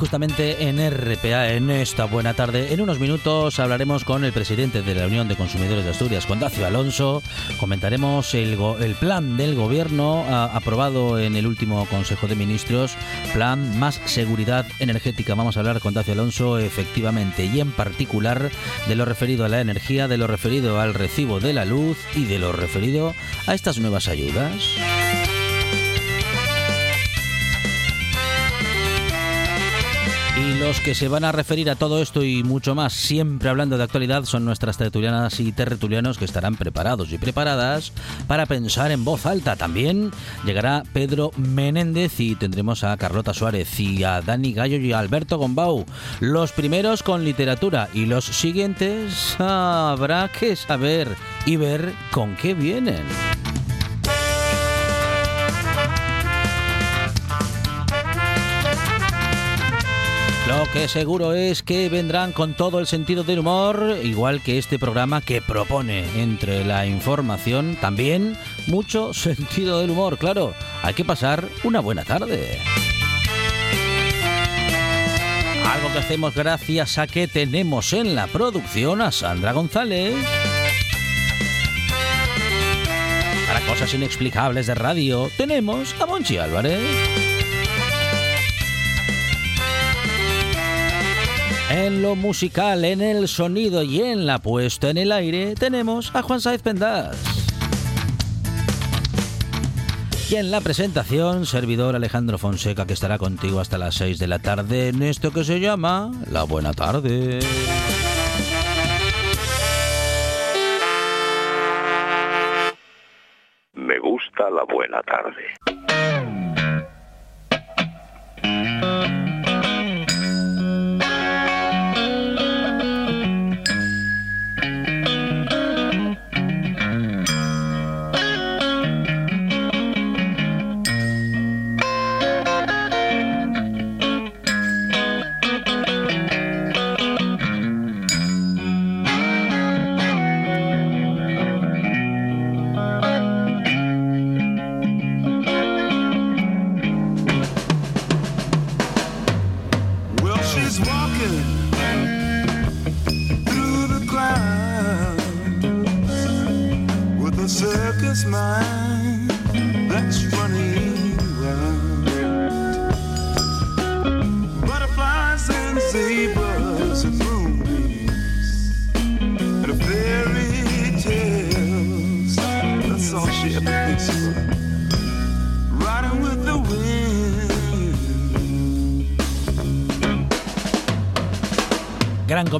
Justamente en RPA, en esta buena tarde, en unos minutos hablaremos con el presidente de la Unión de Consumidores de Asturias, con Dacio Alonso. Comentaremos el, el plan del gobierno aprobado en el último Consejo de Ministros, plan más seguridad energética. Vamos a hablar con Dacio Alonso efectivamente y en particular de lo referido a la energía, de lo referido al recibo de la luz y de lo referido a estas nuevas ayudas. Y los que se van a referir a todo esto y mucho más, siempre hablando de actualidad, son nuestras tertulianas y tertulianos que estarán preparados y preparadas para pensar en voz alta. También llegará Pedro Menéndez y tendremos a Carlota Suárez y a Dani Gallo y a Alberto Gombau. Los primeros con literatura y los siguientes habrá que saber y ver con qué vienen. Lo que seguro es que vendrán con todo el sentido del humor, igual que este programa que propone entre la información también mucho sentido del humor. Claro, hay que pasar una buena tarde. Algo que hacemos gracias a que tenemos en la producción a Sandra González. Para cosas inexplicables de radio tenemos a Monchi Álvarez. En lo musical, en el sonido y en la puesta en el aire tenemos a Juan Saiz Pendas. Y en la presentación, servidor Alejandro Fonseca que estará contigo hasta las 6 de la tarde en esto que se llama La Buena Tarde. Me gusta la buena tarde.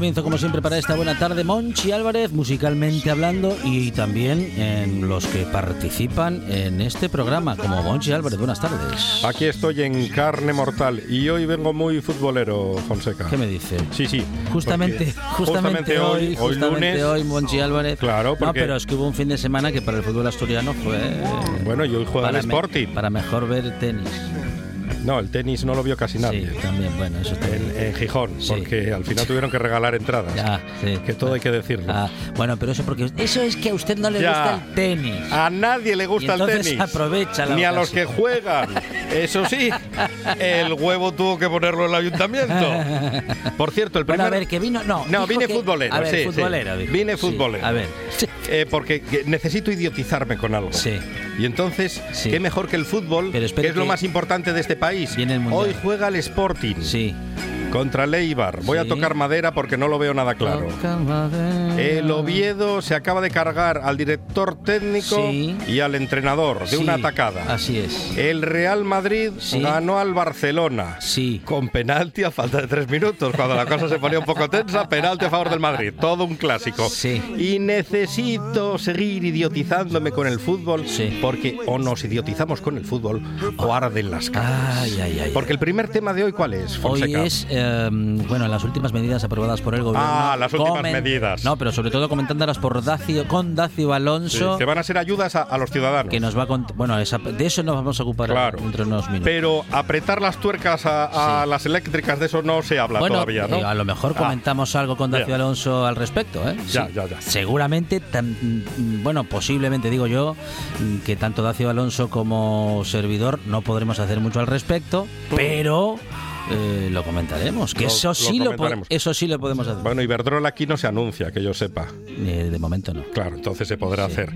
Comienzo, como siempre, para esta buena tarde. Monchi Álvarez, musicalmente hablando, y también en los que participan en este programa, como Monchi Álvarez. Buenas tardes. Aquí estoy en carne mortal y hoy vengo muy futbolero, Fonseca. ¿Qué me dice? Sí, sí. Justamente, justamente, hoy, hoy, justamente hoy, Monchi Álvarez. Claro, No, pero es que hubo un fin de semana que para el fútbol asturiano fue. Bueno, y hoy juega el Sporting. para mejor ver tenis. No, el tenis no lo vio casi nadie. Sí, también, bueno, eso En, Gijón, porque al final tuvieron que regalar entradas. Ya, sí. Que todo hay que decirlo. Ah, bueno, pero eso porque eso es que a usted no le gusta el tenis. A nadie le gusta el tenis. aprovecha la Ni a los que juegan. Eso sí, el huevo tuvo que ponerlo en el ayuntamiento. Por cierto, el primer... Bueno, a ver, que vino... No, no vine futbolero. A ver, futbolero. Vine futbolero. a ver. Eh, porque necesito idiotizarme con algo. Sí. Y entonces, ¿qué mejor que el fútbol, que es lo más importante de este país? Viene el Hoy juega el Sporting. Sí. Contra el Eibar. Voy a tocar madera porque no lo veo nada claro. El Oviedo se acaba de cargar al director técnico Sí. y al entrenador de Sí, una atacada. Así es. El Real Madrid Sí. ganó al Barcelona. Sí. Con penalti a falta de tres minutos, cuando la cosa se ponía un poco tensa, penalti a favor del Madrid. Todo un clásico. Sí. Y necesito seguir idiotizándome con el fútbol, Sí. porque o nos idiotizamos con el fútbol o arden las caras. Ay, ay, ay. Porque el primer tema de hoy, ¿cuál es, Hoy Fonseca? es, eh, bueno, las últimas medidas aprobadas por el gobierno. Ah, las últimas medidas. No, pero sobre todo comentándolas por Dacio, con Dacio Alonso, Sí, que van a ser ayudas a, a los ciudadanos. que nos va a Bueno, esa- de eso nos vamos a ocupar Claro. dentro de unos minutos. Pero apretar las tuercas a, a Sí. las eléctricas, de eso no se habla bueno, todavía, ¿no? eh, a lo mejor Ah. comentamos algo con Dacio. Alonso al respecto, ¿eh? Ya, Sí. ya, ya. Seguramente, mm, bueno, posiblemente digo yo, que tanto Dacio Alonso como servidor no podremos hacer mucho al respecto, pero eh, lo comentaremos. Que Lo- eso lo sí lo, comentaremos. eso sí lo podemos hacer. Bueno, Iberdrola aquí no se anuncia, que yo sepa. Eh, de momento no. Claro, entonces se podrá Sí. hacer.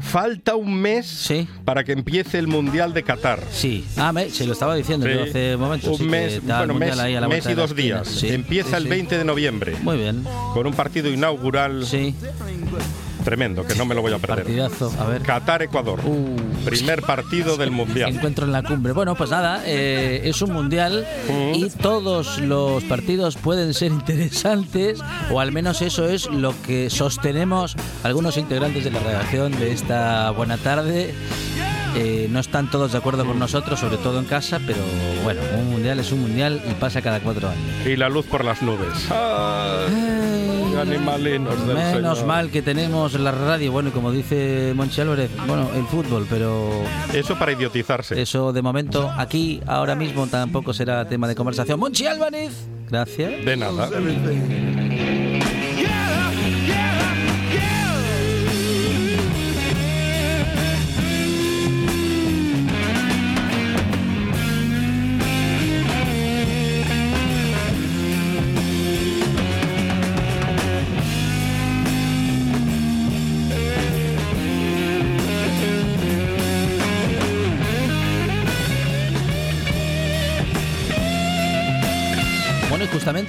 Falta un mes Sí. para que empiece el Mundial de Qatar. Sí, ah, me, se lo estaba diciendo yo Sí. hace momentos. Un mes, bueno, mes, mes y dos días. Empieza el sí. 20 de noviembre Muy bien, con un partido inaugural sí, tremendo, que no me lo voy a perder. partidazo. A ver. Qatar-Ecuador. Uh. Primer partido del Mundial. Encuentro en la cumbre. Bueno, pues nada, eh, es un mundial y todos los partidos pueden ser interesantes, o al menos eso es lo que sostenemos algunos integrantes de la redacción de esta buena tarde. Eh, no están todos de acuerdo con nosotros, sobre todo en casa, pero bueno, un mundial es un mundial y pasa cada cuatro años. Y la luz por las nubes. Ay, animalinos del Menos Señor. mal que tenemos la radio, bueno, y como dice Monchi Álvarez, bueno, el fútbol, pero Eso para idiotizarse. eso de momento aquí, ahora mismo, tampoco será tema de conversación. Monchi Álvarez, gracias. De nada.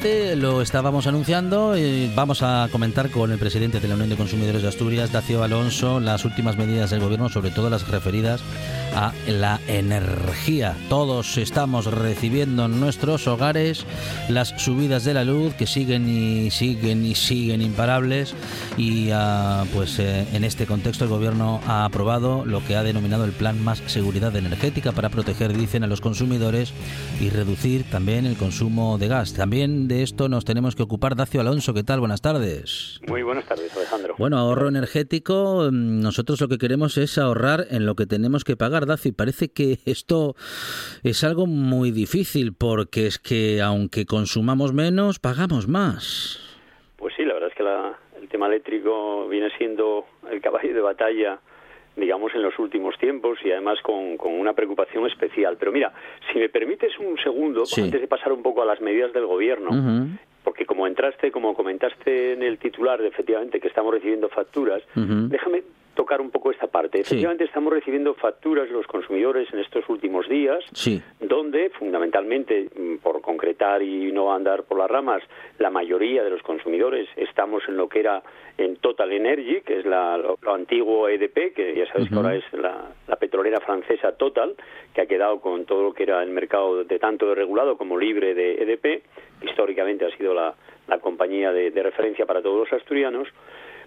Lo estábamos anunciando. y vamos a comentar con el presidente de la Unión de Consumidores de Asturias, Dacio Alonso, las últimas medidas del gobierno, sobre todo las referidas a la energía. Todos estamos recibiendo en nuestros hogares las subidas de la luz que siguen y siguen y siguen imparables. Y ah, pues eh, en este contexto el gobierno ha aprobado lo que ha denominado el Plan Más Seguridad Energética para proteger, dicen, a los consumidores y reducir también el consumo de gas. También de esto nos tenemos que ocupar. Dacio Alonso, ¿qué tal? Buenas tardes. Muy buenas tardes, Alejandro. Bueno, ahorro energético, mm, nosotros lo que queremos es ahorrar en lo que tenemos que pagar, Dacio, y parece que esto es algo muy difícil porque es que aunque consumamos menos, pagamos más. Pues sí, la verdad es que la- el tema eléctrico viene siendo el caballo de batalla, digamos, en los últimos tiempos y además con, con una preocupación especial. Pero mira, si me permites un segundo, Sí. antes de pasar un poco a las medidas del gobierno, porque como entraste, como comentaste en el titular, de efectivamente que estamos recibiendo facturas, déjame tocar un poco esta parte. Efectivamente estamos recibiendo facturas los consumidores en estos últimos días, Sí, donde fundamentalmente, mm, por concretar y no andar por las ramas, la mayoría de los consumidores estamos en lo que era en Total Energy, que es la- lo, lo antiguo EDP, que ya sabéis que ahora es la, la petrolera francesa Total, que ha quedado con todo lo que era el mercado de tanto de regulado como libre de EDP. Históricamente ha sido la, la compañía de, de referencia para todos los asturianos.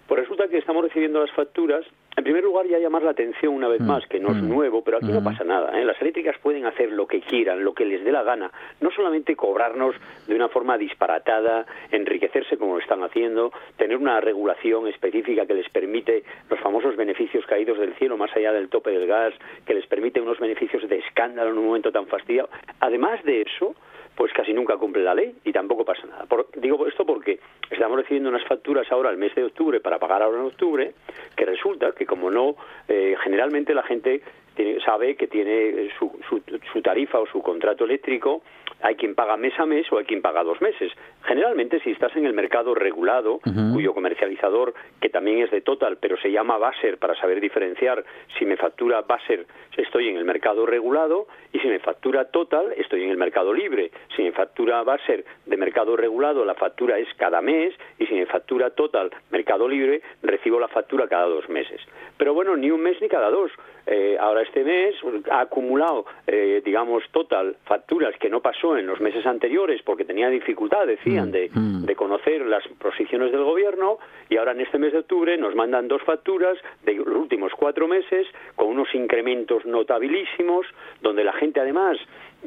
Pues resulta que estamos recibiendo las facturas. En primer lugar, ya llamar la atención una vez Mm, más, que no es mm, nuevo, pero aquí no mm. pasa nada. ¿eh? Las eléctricas pueden hacer lo que quieran, lo que les dé la gana. No solamente cobrarnos de una forma disparatada, enriquecerse como lo están haciendo, tener una regulación específica que les permite los famosos beneficios caídos del cielo más allá del tope del gas, que les permite unos beneficios de escándalo en un momento tan fastidiado. Además de eso, pues casi nunca cumple la ley y tampoco pasa nada. Por- digo esto porque estamos recibiendo unas facturas ahora el mes de octubre para pagar ahora en octubre, que resulta que como no, eh, generalmente la gente tiene- sabe que tiene su, su, su tarifa o su contrato eléctrico, hay quien paga mes a mes o hay quien paga dos meses. Generalmente, si estás en el mercado regulado, cuyo comercializador, que también es de Total, pero se llama Baser para saber diferenciar si me factura Baser, estoy en el mercado regulado, y si me factura Total, estoy en el mercado libre. Si me factura Baser de mercado regulado, la factura es cada mes, y si me factura Total, mercado libre, recibo la factura cada dos meses. Pero bueno, ni un mes ni cada dos. Eh, ahora este mes ha acumulado, eh, digamos, total facturas que no pasó en los meses anteriores porque tenía dificultad, decían, de, de conocer las posiciones del gobierno y ahora en este mes de octubre nos mandan dos facturas de los últimos cuatro meses con unos incrementos notabilísimos donde la gente además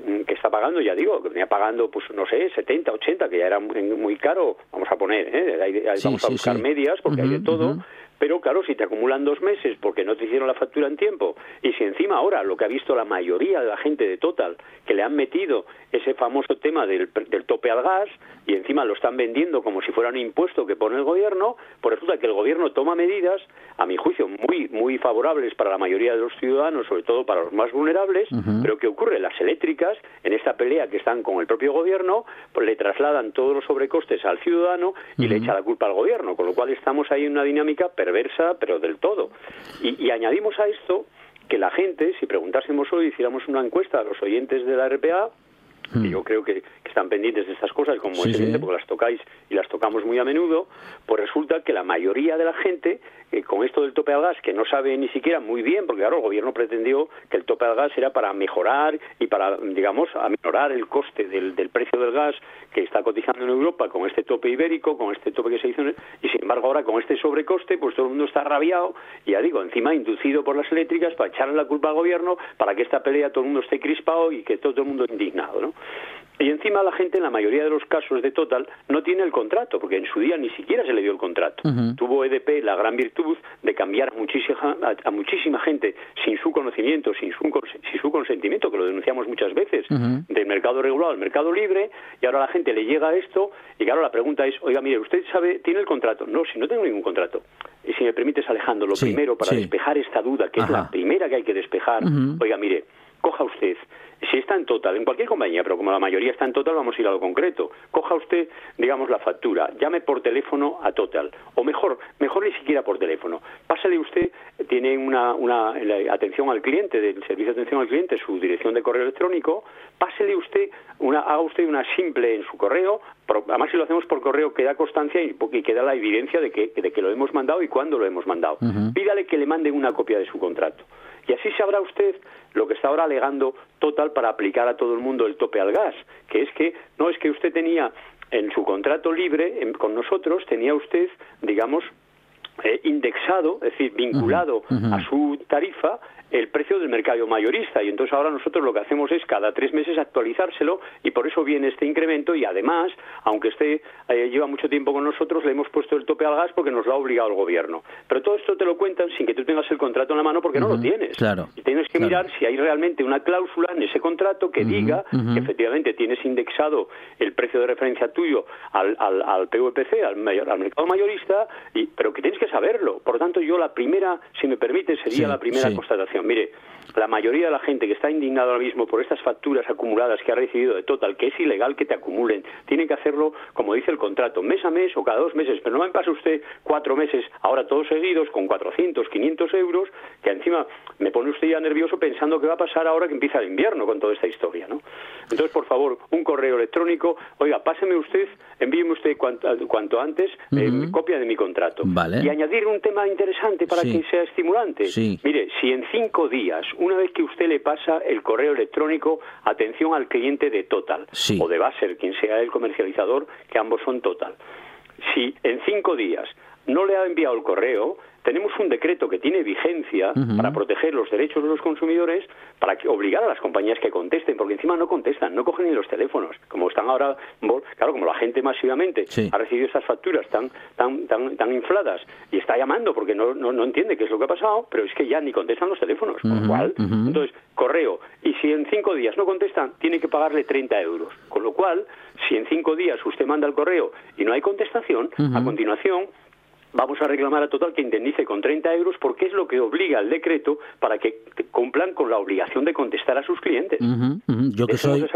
mm, que está pagando, ya digo, que venía pagando, pues no sé, 70, 80, que ya era muy, muy caro, vamos a poner, ¿eh? Ahí- ahí Sí, vamos a buscar sí. medias porque hay de todo. Pero claro, si te acumulan dos meses porque no te hicieron la factura en tiempo, y si encima ahora lo que ha visto la mayoría de la gente de Total, que le han metido ese famoso tema del, del tope al gas, y encima lo están vendiendo como si fuera un impuesto que pone el gobierno, pues resulta que el gobierno toma medidas, a mi juicio, muy, muy favorables para la mayoría de los ciudadanos, sobre todo para los más vulnerables, pero ¿qué ocurre? Las eléctricas, en esta pelea que están con el propio gobierno, pues le trasladan todos los sobrecostes al ciudadano y le echa la culpa al gobierno, con lo cual estamos ahí en una dinámica perversa, pero del todo. Y, y añadimos a esto que la gente, si preguntásemos hoy, hiciéramos una encuesta a los oyentes de la RPA, que yo creo que, que están pendientes de estas cosas, como Hmm. Sí, sí. porque las tocáis y las tocamos muy a menudo, pues resulta que la mayoría de la gente, eh, con esto del tope al gas, que no sabe ni siquiera muy bien, porque claro, el gobierno pretendió que el tope al gas era para mejorar y para, digamos, aminorar el coste del, del precio del gas que está cotizando en Europa con este tope ibérico, con este tope que se hizo, en- y sin embargo ahora con este sobrecoste, pues todo el mundo está rabiado, y ya digo, encima inducido por las eléctricas para echarle la culpa al gobierno, para que esta pelea todo el mundo esté crispado y que todo el mundo indignado, ¿no? Y encima la gente, en la mayoría de los casos de Total, no tiene el contrato, porque en su día ni siquiera se le dio el contrato. Tuvo EDP la gran virtud de cambiar a muchísima, a, a muchísima gente sin su conocimiento, sin su, sin su consentimiento, que lo denunciamos muchas veces, del mercado regulado al mercado libre, y ahora la gente le llega esto, y claro, la pregunta es, oiga, mire, ¿usted sabe, tiene el contrato? No, si no tengo ningún contrato. Y si me permites, Alejandro, lo Sí, primero para sí. despejar esta duda, que es la primera que hay que despejar, oiga, mire, coja usted, si está en total, en cualquier compañía, pero como la mayoría está en total, vamos a ir a lo concreto. Coja usted, digamos, la factura, llame por teléfono a total, o mejor, mejor ni siquiera por teléfono. Pásale usted, tiene una, una la atención al cliente, del servicio de atención al cliente, su dirección de correo electrónico, pásele usted, una, haga usted una simple en su correo, además si lo hacemos por correo queda constancia y, y queda la evidencia de que, de que lo hemos mandado y cuándo lo hemos mandado. Pídale que le manden una copia de su contrato. Y así sabrá usted lo que está ahora alegando Total para aplicar a todo el mundo el tope al gas, que es que no es que usted tenía en su contrato libre en- con nosotros, tenía usted, digamos, eh, indexado, es decir, vinculado a su tarifa el precio del mercado mayorista y entonces ahora nosotros lo que hacemos es cada tres meses actualizárselo y por eso viene este incremento y además, aunque esté eh, lleva mucho tiempo con nosotros, le hemos puesto el tope al gas porque nos lo ha obligado el gobierno. Pero todo esto te lo cuentan sin que tú tengas el contrato en la mano porque no lo tienes. claro, Y tienes que claro. mirar si hay realmente una cláusula en ese contrato que diga que efectivamente tienes indexado el precio de referencia tuyo al, al, al PVPC, al, mayor- al mercado mayorista, y, pero que tienes que saberlo. Por lo tanto, yo la primera, si me permite, sería Sí, la primera sí. constatación. Mire, la mayoría de la gente que está indignada ahora mismo por estas facturas acumuladas que ha recibido de Total, que es ilegal que te acumulen, tiene que hacerlo, como dice el contrato, mes a mes o cada dos meses, pero no me pase usted cuatro meses, ahora todos seguidos, con 400, 500 euros, que encima me pone usted ya nervioso pensando que va a pasar ahora que empieza el invierno con toda esta historia, ¿no? Entonces, por favor, un correo electrónico, oiga, páseme usted, envíeme usted cuanto, cuanto antes eh, copia de mi contrato. Vale. Y añadir un tema interesante para Sí. que sea estimulante. Sí. Mire, si en cinco días, una vez que usted le pasa el correo electrónico, atención al cliente de Total, Sí. o de Baser, quien sea el comercializador, que ambos son Total. Si en cinco días no le ha enviado el correo, tenemos un decreto que tiene vigencia para proteger los derechos de los consumidores, para que obligar a las compañías que contesten, porque encima no contestan, no cogen ni los teléfonos, como están ahora, claro, como la gente masivamente Sí. ha recibido estas facturas tan tan tan tan infladas y está llamando porque no, no, no entiende qué es lo que ha pasado, pero es que ya ni contestan los teléfonos, con lo cual, entonces, correo, y si en cinco días no contestan, tiene que pagarle 30 euros, con lo cual, si en cinco días usted manda el correo y no hay contestación, a continuación vamos a reclamar a Total que indemnice con 30 euros porque es lo que obliga el decreto para que cumplan con la obligación de contestar a sus clientes. Yo, que soy,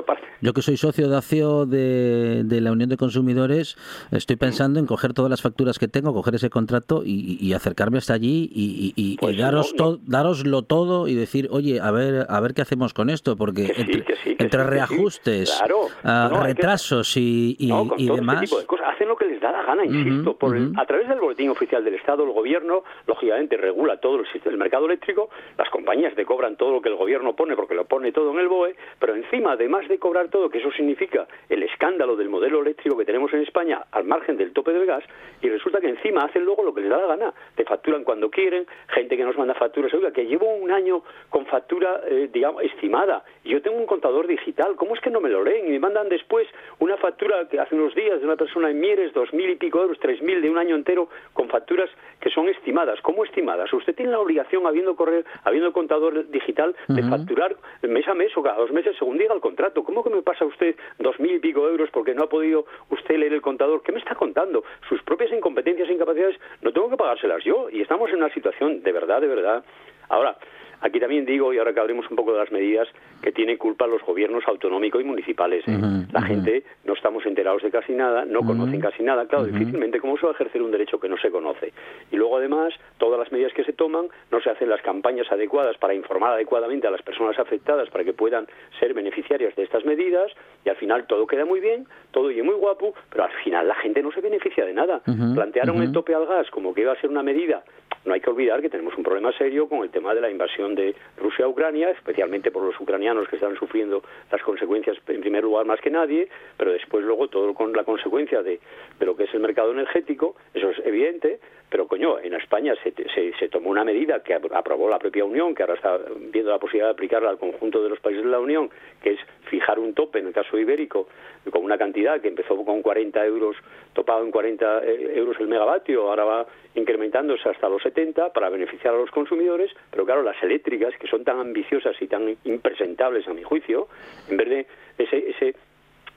yo que soy socio de ACIO de, de, la Unión de Consumidores, estoy pensando en coger todas las facturas que tengo, coger ese contrato y, acercarme hasta allí y, y, Pues daros no, no. daroslo todo y decir, oye, a ver, a ver qué hacemos con esto, porque Que sí, entre, que sí, que entre sí, que sí. reajustes, Claro. No, retrasos y, demás. este tipo de cosas. Hacen lo que les da la gana, insisto. Por el- a través del boletín oficial del Estado, el gobierno, lógicamente, regula todo el, sistema- el mercado eléctrico. Las compañías te cobran todo lo que el gobierno pone, porque lo pone todo en el BOE. Pero encima, además de cobrar todo, que eso significa el escándalo del modelo eléctrico que tenemos en España, al margen del tope del gas, y resulta que encima hacen luego lo que les da la gana. Te facturan cuando quieren, gente que nos manda facturas. Oiga, que llevo un año con factura, eh, digamos, estimada, y yo tengo un contador digital. ¿Cómo es que no me lo leen? Y me mandan después una factura que hace unos días de una persona en Mieres, dos mil y pico euros, tres mil de un año entero, con facturas que son estimadas. ¿Cómo estimadas? Usted tiene la obligación, habiendo correr, habiendo contador digital, de facturar mes a mes o cada dos meses según diga el contrato. ¿Cómo que me pasa usted dos mil y pico euros porque no ha podido usted leer el contador? ¿Qué me está contando? Sus propias incompetencias e incapacidades no tengo que pagárselas yo. Y estamos en una situación de verdad, de verdad. Ahora, aquí también digo, y ahora que hablemos un poco de las medidas, que tienen culpa los gobiernos autonómicos y municipales. ¿eh? La gente no estamos enterados de casi nada, no conocen casi nada. Claro, difícilmente, ¿cómo se va a ejercer un derecho que no se conoce? Y luego, además, todas las medidas que se toman, no se hacen las campañas adecuadas para informar adecuadamente a las personas afectadas para que puedan ser beneficiarias de estas medidas, y al final todo queda muy bien, todo y muy guapo, pero al final la gente no se beneficia de nada. Plantearon el tope al gas como que iba a ser una medida. No hay que olvidar que tenemos un problema serio con el tema de la invasión de Rusia a Ucrania, especialmente por los ucranianos que están sufriendo las consecuencias en primer lugar más que nadie, pero después luego todo con la consecuencia de, lo que es el mercado energético, eso es evidente, pero coño, en España se, se, se tomó una medida que aprobó la propia Unión, que ahora está viendo la posibilidad de aplicarla al conjunto de los países de la Unión, que es fijar un tope, en el caso ibérico, con una cantidad que empezó con 40 euros, topado en 40 eh, euros el megavatio, ahora va incrementándose hasta los 70 para beneficiar a los consumidores, pero claro, las eléctricas, que son tan ambiciosas y tan impresentables a mi juicio, en vez de ese, ese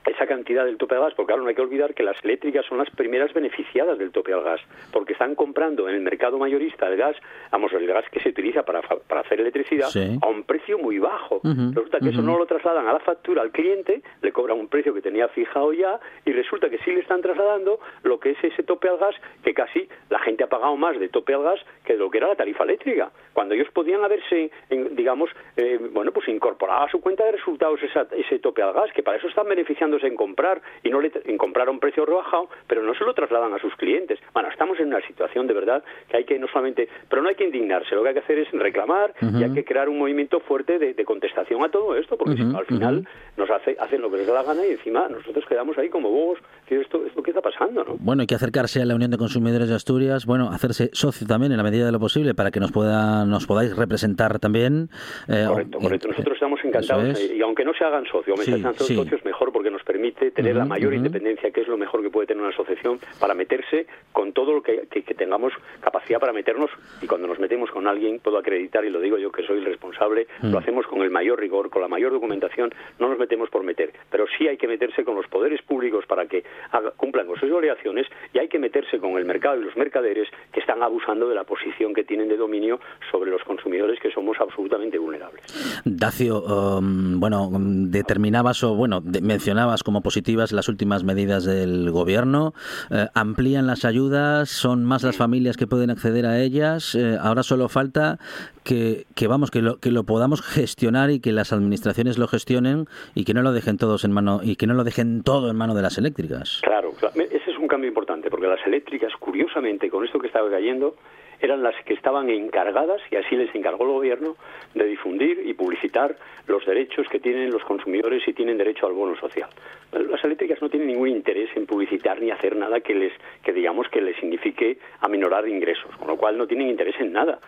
esa cantidad del tope al gas, porque claro, no hay que olvidar que las eléctricas son las primeras beneficiadas del tope al gas, porque están comprando en el mercado mayorista el gas, vamos, el gas que se utiliza para, hacer electricidad, Sí. a un precio muy bajo. Resulta que eso no lo trasladan a la factura al cliente, le cobran un precio que tenía fijado ya, y resulta que sí le están trasladando lo que es ese tope al gas, que casi la gente ha pagado más de tope al gas que de lo que era la tarifa eléctrica, cuando ellos podían haberse, digamos, eh, bueno, pues incorporado a su cuenta de resultados esa- ese tope al gas, que para eso están beneficiándose en comprar y no le, en comprar a un precio rebajado, pero no se lo trasladan a sus clientes. Bueno, estamos en una situación de verdad que hay que no solamente, pero no hay que indignarse, lo que hay que hacer es reclamar y hay que crear un movimiento fuerte de, de contestación a todo esto, porque si no, Ujú, al final nos hace, hacen lo que les da la gana y encima nosotros quedamos ahí como bobos, esto, esto qué está pasando, ¿no? Bueno, hay que acercarse a la Unión de Consumidores de Asturias, bueno, hacerse socio también en la medida de lo posible para que nos pueda, nos podáis representar también. eh, Correcto, correcto. eh, Nosotros estamos encantados es. y aunque no se hagan socios, Sí, sí. socios mejor porque permite tener la mayor independencia, que es lo mejor que puede tener una asociación, para meterse con todo lo que, que- que tengamos capacidad para meternos y cuando nos metemos con alguien, puedo acreditar y lo digo yo que soy el responsable, Mm. lo hacemos con el mayor rigor, con la mayor documentación, no nos metemos por meter, pero sí hay que meterse con los poderes públicos para que haga- cumplan con sus obligaciones y hay que meterse con el mercado y los mercaderes que están abusando de la posición que tienen de dominio sobre los consumidores que somos absolutamente vulnerables. Dacio, um, bueno, um, determinabas o bueno, mencionabas como positivas las últimas medidas del gobierno. eh, amplían las ayudas, son más las familias que pueden acceder a ellas. eh, ahora solo falta que, que vamos que lo, que lo podamos gestionar y que las administraciones lo gestionen y que no lo dejen todos en mano y que no lo dejen todo en mano de las eléctricas. Claro, claro. ese es un cambio importante, porque las eléctricas, curiosamente, con esto que estaba cayendo, eran las que estaban encargadas, y así les encargó el gobierno, de difundir y publicitar los derechos que tienen los consumidores y tienen derecho al bono social. Las eléctricas no tienen ningún interés en publicitar ni hacer nada que les, que digamos que les signifique aminorar ingresos, con lo cual no tienen interés en nada.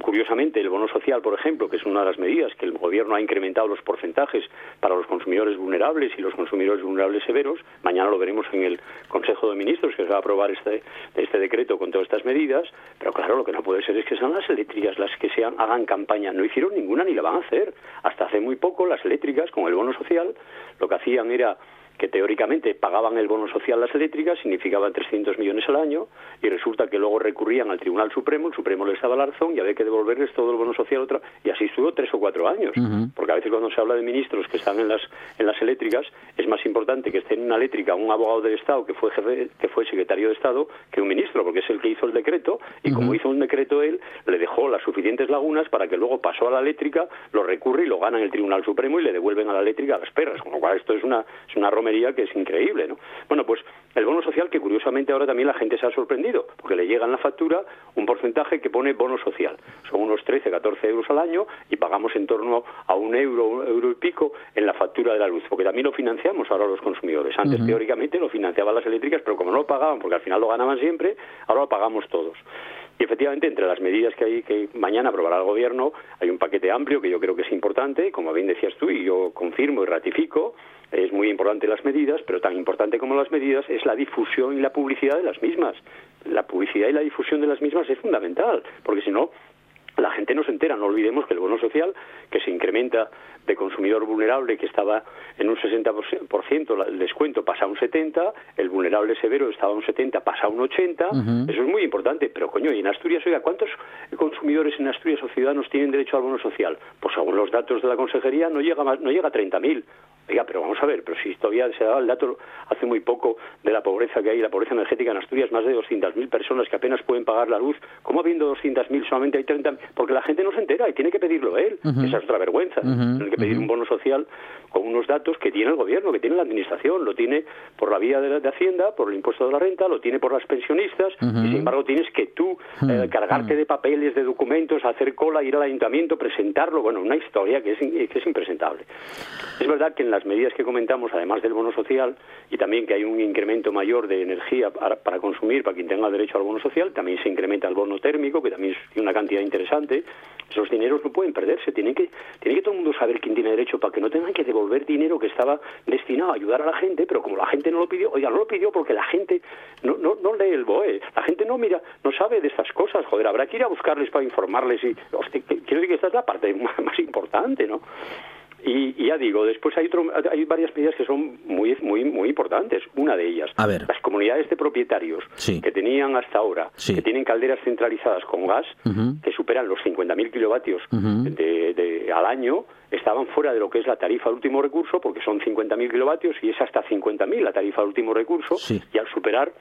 Curiosamente, el bono social, por ejemplo, que es una de las medidas que el gobierno ha incrementado los porcentajes para los consumidores vulnerables y los consumidores vulnerables severos, mañana lo veremos en el Consejo de Ministros que se va a aprobar este, este decreto con todas estas medidas, pero claro, lo que no puede ser es que sean las eléctricas las que sean, hagan campaña. No hicieron ninguna ni la van a hacer. Hasta hace muy poco las eléctricas, con el bono social, lo que hacían era que teóricamente pagaban el bono social las eléctricas, significaban 300 millones al año, y resulta que luego recurrían al Tribunal Supremo, el Supremo les daba la razón y había que devolverles todo el bono social otra, y así estuvo tres o cuatro años, porque a veces cuando se habla de ministros que están en las, en las eléctricas, es más importante que esté en una eléctrica un abogado del Estado que fue jefe, que fue secretario de Estado que un ministro, porque es el que hizo el decreto, y como hizo un decreto él, le dejó las suficientes lagunas para que luego pasó a la eléctrica, lo recurre y lo gana en el Tribunal Supremo y le devuelven a la eléctrica a las perras, con lo cual esto es una, es una romería que es increíble, ¿no? Bueno, pues el bono social que curiosamente ahora también la gente se ha sorprendido, porque le llega en la factura un porcentaje que pone bono social. Son unos 13, 14 euros al año y pagamos en torno a un euro, un euro y pico en la factura de la luz, porque también lo financiamos ahora los consumidores. Antes, teóricamente, lo financiaban las eléctricas, pero como no lo pagaban, porque al final lo ganaban siempre, ahora lo pagamos todos. Y efectivamente, entre las medidas que hay que mañana aprobará el Gobierno, hay un paquete amplio que yo creo que es importante, como bien decías tú, y yo confirmo y ratifico, es muy importante las medidas, pero tan importante como las medidas es la difusión y la publicidad de las mismas. La publicidad y la difusión de las mismas es fundamental, porque si no, la gente no se entera. No olvidemos que el bono social, que se incrementa de consumidor vulnerable, que estaba en un 60%, el descuento pasa a un 70%, el vulnerable severo estaba a un 70%, pasa a un 80%. Eso es muy importante. Pero, coño, y en Asturias, oiga, ¿cuántos consumidores en Asturias o ciudadanos tienen derecho al bono social? Pues según los datos de la consejería, no llega, más, no llega a 30.000. Oiga, pero vamos a ver, pero si todavía se ha dado el dato hace muy poco de la pobreza que hay, la pobreza energética en Asturias, más de 200.000 personas que apenas pueden pagar la luz, ¿cómo habiendo 200.000 solamente hay 30.000? Porque la gente no se entera y tiene que pedirlo él. Esa es otra vergüenza. Tiene que pedir un bono social con unos datos que tiene el gobierno, que tiene la administración, lo tiene por la vía de, de Hacienda, por el impuesto de la renta, lo tiene por las pensionistas, y sin embargo tienes que tú eh, cargarte de papeles, de documentos, hacer cola, ir al ayuntamiento, presentarlo, bueno, una historia que es, que es impresentable. Es verdad que en las medidas que comentamos, además del bono social, y también que hay un incremento mayor de energía para, para consumir, para quien tenga derecho al bono social, también se incrementa el bono térmico, que también es una cantidad interesante, esos dineros no pueden perderse, tiene que, tiene que todo el mundo saber quién tiene derecho para que no tengan que devolver dinero que estaba destinado a ayudar a la gente, pero como la gente no lo pidió, oiga, no lo pidió porque la gente no, no, no lee el BOE, la gente no mira, no sabe de estas cosas, joder, habrá que ir a buscarles para informarles y, hostia, quiero decir que esta es la parte más, más importante, ¿no? Y, y, ya digo, después hay, otro, hay varias medidas que son muy, muy, muy importantes. Una de ellas, A ver. las comunidades de propietarios Sí. que tenían hasta ahora, Sí. que tienen calderas centralizadas con gas, que superan los 50.000 kilovatios de, de- al año, estaban fuera de lo que es la tarifa de último recurso, porque son 50.000 kilovatios y es hasta 50.000 la tarifa de último recurso, Sí. y al superar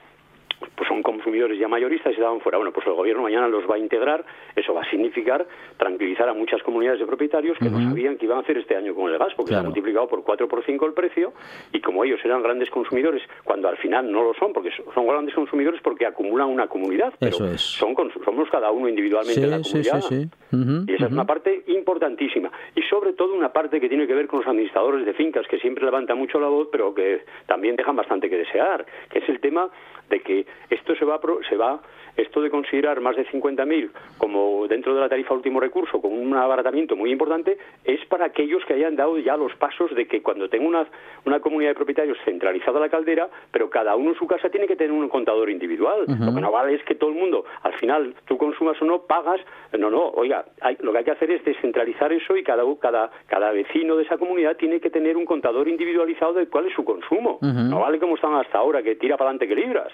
pues son consumidores ya mayoristas y estaban fuera. Bueno, pues el gobierno mañana los va a integrar. Eso va a significar tranquilizar a muchas comunidades de propietarios que no sabían qué iban a hacer este año con el gas, porque se ha multiplicado por 4 por 5 el precio. Y como ellos eran grandes consumidores, cuando al final no lo son, porque so- son grandes consumidores porque acumulan una comunidad. Pero Eso es. son somos cada uno individualmente Sí, en la sí, comunidad. sí, sí. Y esa es una parte importantísima. Y sobre todo una parte que tiene que ver con los administradores de fincas, que siempre levantan mucho la voz, pero que también dejan bastante que desear, que es el tema de que esto se va se va esto de considerar más de 50.000 como dentro de la tarifa último recurso con un abaratamiento muy importante es para aquellos que hayan dado ya los pasos de que cuando tenga una, una comunidad de propietarios centralizada la caldera, pero cada uno en su casa tiene que tener un contador individual. Lo que no vale es que todo el mundo, al final, tú consumas o no, pagas. No, no, oiga, hay- lo que hay que hacer es descentralizar eso y cada, cada, cada vecino de esa comunidad tiene que tener un contador individualizado de cuál es su consumo. No vale como están hasta ahora, que tira para adelante que libras.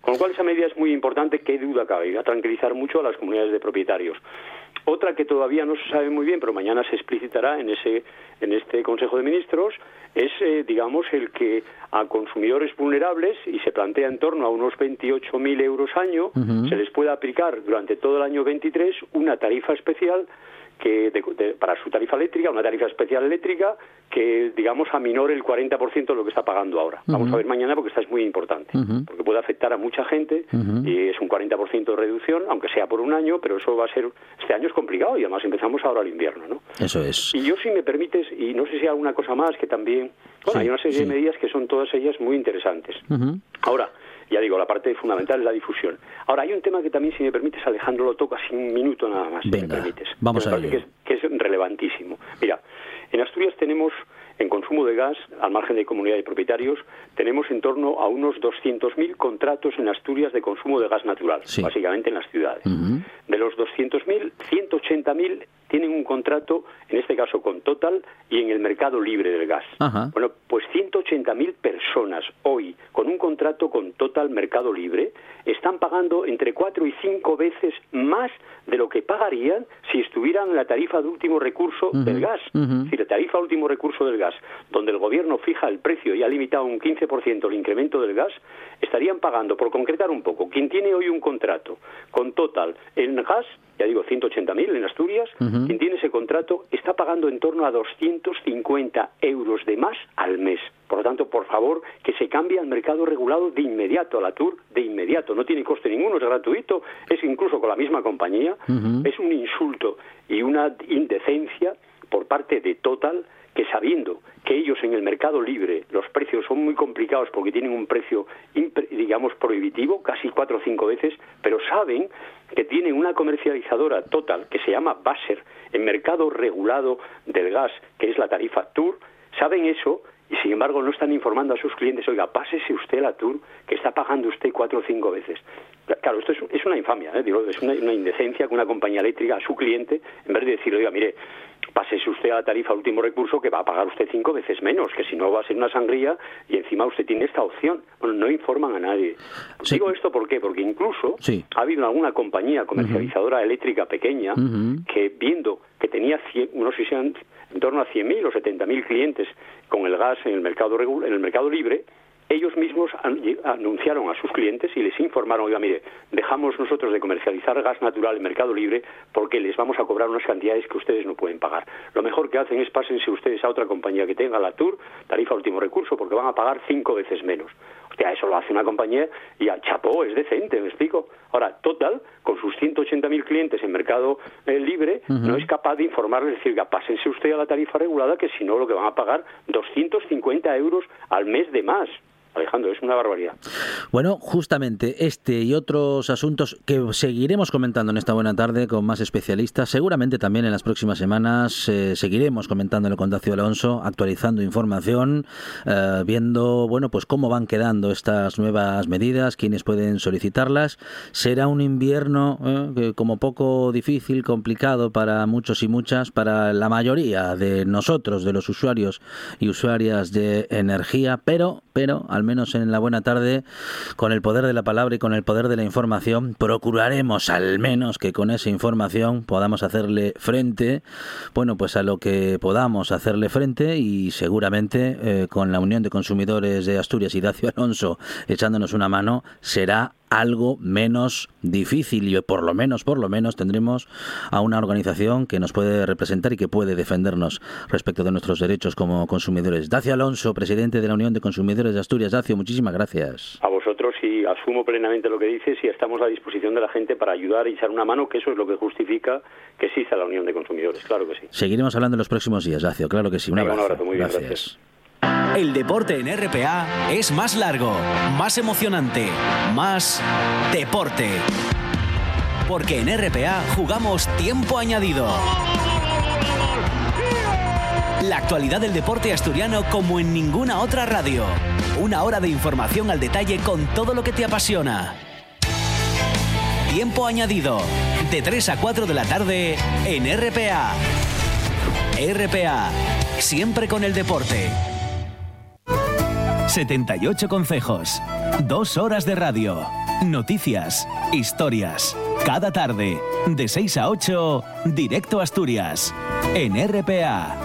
Con lo cual esa medida es muy importante, qué duda cabe, y va a tranquilizar mucho a las comunidades de propietarios. Otra que todavía no se sabe muy bien, pero mañana se explicitará en ese en este Consejo de Ministros, es, eh, digamos, el que a consumidores vulnerables, y se plantea en torno a unos 28.000 euros año, se les pueda aplicar durante todo el año 23 una tarifa especial que de- de- para su tarifa eléctrica, una tarifa especial eléctrica que, digamos, aminore el 40% de lo que está pagando ahora. Vamos a ver mañana porque esta es muy importante, porque puede afectar a mucha gente y es un 40% de reducción, aunque sea por un año, pero eso va a ser, este año es complicado y además empezamos ahora el invierno, ¿no? Eso es. Y yo, si me permites, y no sé si hay alguna cosa más que también. Bueno, Sí, hay una serie sí. de medidas que son todas ellas muy interesantes. Ahora, ya digo, la parte fundamental es la difusión. Ahora, hay un tema que también, si me permites, Alejandro, lo toca sin un minuto nada más, si me permites. vamos Que me a ello. Que es, que es relevantísimo. Mira, en Asturias tenemos, en consumo de gas, al margen de comunidad de propietarios, tenemos en torno a unos 200.000 contratos en Asturias de consumo de gas natural, Sí. básicamente en las ciudades. Ujú. De los 200.000, 180.000 tienen un contrato, en este caso con Total, y en el mercado libre del gas. Ajá. Bueno, pues 180.000 personas hoy con un contrato con Total Mercado Libre están pagando entre cuatro y cinco veces más de lo que pagarían si estuvieran en la tarifa de último recurso del gas. Si la tarifa de último recurso del gas, donde el gobierno fija el precio y ha limitado un 15% el incremento del gas, estarían pagando, por concretar un poco, quien tiene hoy un contrato con Total en gas, ya digo 180.000 en Asturias, quien tiene ese contrato está pagando en torno a 250 euros de más al mes. Por lo tanto, por favor, que se cambie al mercado regulado de inmediato, a la TUR de inmediato. No tiene coste ninguno, es gratuito, es incluso con la misma compañía. Es un insulto y una indecencia por parte de Total que sabiendo que ellos en el mercado libre los precios son muy complicados porque tienen un precio, digamos, prohibitivo, casi cuatro o cinco veces, pero saben que tienen una comercializadora total que se llama Basser en mercado regulado del gas, que es la tarifa TUR, saben eso y sin embargo no están informando a sus clientes, oiga, pásese usted la TUR, que está pagando usted cuatro o cinco veces. Claro, esto es, es una infamia, ¿eh? Digo, es una, una indecencia que una compañía eléctrica a su cliente, en vez de decirle, oiga, mire, pásese usted a la tarifa último recurso que va a pagar usted cinco veces menos, que si no va a ser una sangría y encima usted tiene esta opción. Bueno, no informan a nadie. Sí. Digo esto ¿por qué? porque incluso Sí. ha habido alguna compañía comercializadora eléctrica pequeña que viendo que tenía 100, no sé si sean en torno a 100.000 o 70.000 clientes con el gas en el mercado en el mercado libre, ellos mismos an- anunciaron a sus clientes y les informaron, oiga, mire, dejamos nosotros de comercializar gas natural en mercado libre porque les vamos a cobrar unas cantidades que ustedes no pueden pagar. Lo mejor que hacen es pásense ustedes a otra compañía que tenga la TUR, tarifa último recurso, porque van a pagar cinco veces menos. Hostia, eso lo hace una compañía y al chapó es decente, me explico. Ahora, Total, con sus 180.000 clientes en mercado eh, libre, no es capaz de informarles, decir, "Oiga, pásense usted a la tarifa regulada, que si no lo que van a pagar 250 euros al mes de más. Alejandro, es una barbaridad. Bueno, justamente este y otros asuntos que seguiremos comentando en esta buena tarde con más especialistas, seguramente también en las próximas semanas eh, seguiremos comentándolo con Dacio Alonso, actualizando información, eh, viendo bueno pues cómo van quedando estas nuevas medidas, quiénes pueden solicitarlas. Será un invierno eh, como poco difícil, complicado para muchos y muchas, para la mayoría de nosotros, de los usuarios y usuarias de energía, pero pero al menos en la buena tarde, con el poder de la palabra y con el poder de la información, procuraremos al menos que con esa información podamos hacerle frente, bueno, pues a lo que podamos hacerle frente y seguramente eh, con la Unión de Consumidores de Asturias y Dacio Alonso echándonos una mano, será algo menos difícil y por lo menos, por lo menos tendremos a una organización que nos puede representar y que puede defendernos respecto de nuestros derechos como consumidores. Dacio Alonso, presidente de la Unión de Consumidores de Asturias. Dacio, muchísimas gracias. A vosotros y asumo plenamente lo que dices y estamos a disposición de la gente para ayudar y echar una mano, que eso es lo que justifica que exista la Unión de Consumidores, claro que sí. Seguiremos hablando en los próximos días, Dacio, claro que sí. Un Venga, un abrazo. abrazo, muy bien, gracias. El deporte en RPA es más largo, más emocionante, más deporte. Porque en RPA jugamos tiempo añadido. La actualidad del deporte asturiano como en ninguna otra radio. Una hora de información al detalle con todo lo que te apasiona. Tiempo añadido. De 3 a 4 de la tarde en RPA. RPA. Siempre con el deporte. 78 consejos. Dos horas de radio. Noticias. Historias. Cada tarde. De 6 a 8. Directo a Asturias. En RPA.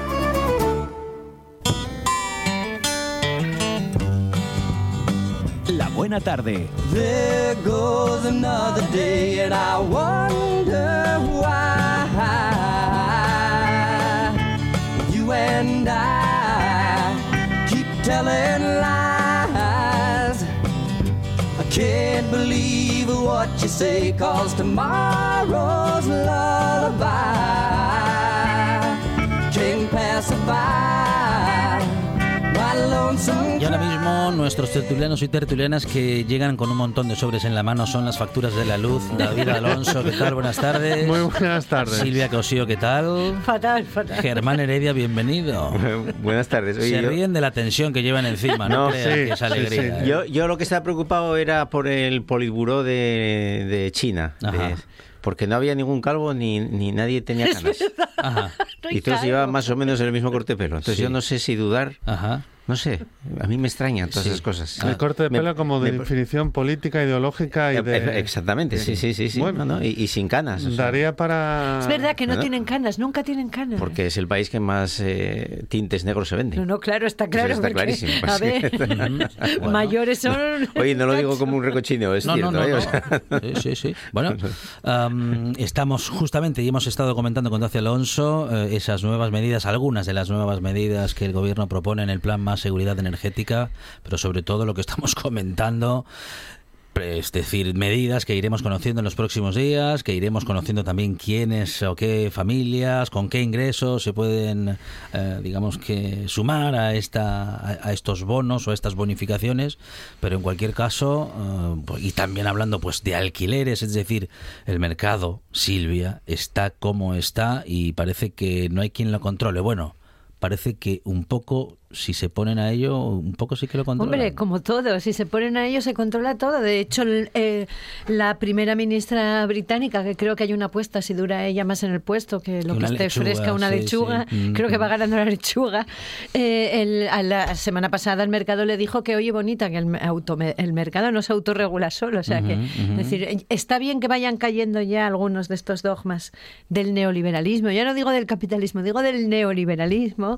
La buena tarde. There goes another day, and I wonder why you and I keep telling you say, cause tomorrow's lullaby Y ahora mismo nuestros tertulianos y tertulianas que llegan con un montón de sobres en la mano son las facturas de la luz. David Alonso, ¿qué tal? Buenas tardes. Muy buenas tardes. Silvia Cosío, ¿qué tal? Fatal, fatal. Germán Heredia, bienvenido. Buenas tardes. Oye, Se yo- ríen de la tensión que llevan encima, no, No, crean sí, que es alegría. sí. ¿eh? Yo, yo lo que estaba preocupado era por el Politburó de, de China, de- Ajá. porque no había ningún calvo ni, ni nadie tenía canas. Ajá, No Y todos llevaban más o menos el mismo corte de pelo. Entonces Sí. yo no sé si dudar, ajá. No sé, a mí me extrañan todas Sí. esas cosas. El corte de Me- pelo como de me- definición política, ideológica y Eh, de... Exactamente, sí, sí, sí, sí. Bueno. No, no, y, y sin canas. o sea, Daría para... Es verdad que no tienen canas, nunca tienen canas. Porque es el país que más eh, tintes negros se vende. No, no, claro, está claro. está porque, clarísimo. A ver, Bueno. mayores son. Oye, no lo digo como un recochino, es No, cierto. no, no, ¿eh? no. O sea, Sí, sí, sí. Bueno, am, estamos justamente y hemos estado comentando con Dacia Alonso eh, esas nuevas medidas, algunas de las nuevas medidas que el gobierno propone en el plan más seguridad energética, pero sobre todo lo que estamos comentando. Es decir, medidas que iremos conociendo en los próximos días, que iremos conociendo también quiénes o qué familias, con qué ingresos se pueden, eh, digamos que, sumar a, esta, a, a estos bonos o a estas bonificaciones. Pero en cualquier caso, eh, pues, y también hablando pues de alquileres, es decir, el mercado, Silvia, está como está y parece que no hay quien lo controle. Bueno, parece que un poco, si se ponen a ello, un poco sí que lo controlan. Hombre, como todo, si se ponen a ello se controla todo. De hecho, eh, la primera ministra británica, que creo que hay una apuesta si dura ella más en el puesto que lo Que que esté lechuga, fresca una sí, lechuga, sí. Mm, creo que va mm. ganando la lechuga. Eh, el- a la semana pasada el mercado le dijo que, oye, bonita, que el, auto- el mercado no se autorregula solo. O sea que, Ujú, ujú. es decir, está bien que vayan cayendo ya algunos de estos dogmas del neoliberalismo. Ya no digo del capitalismo, digo del neoliberalismo.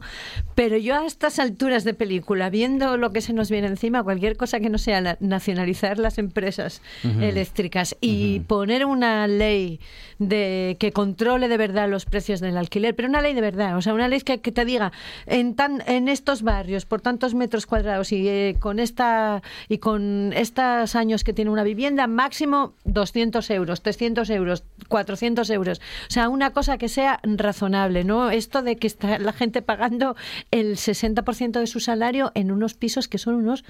Pero yo a estas alturas de película, viendo lo que se nos viene encima, cualquier cosa que no sea nacionalizar las empresas eléctricas y poner una ley de que controle de verdad los precios del alquiler, pero una ley de verdad, o sea, una ley que, que te diga en tan en estos barrios por tantos metros cuadrados y eh, con esta y con estos años que tiene una vivienda máximo 200 euros, 300 euros, 400 euros, o sea, una cosa que sea razonable, no esto de que está la gente pagando el 60% de su salario en unos pisos que son unos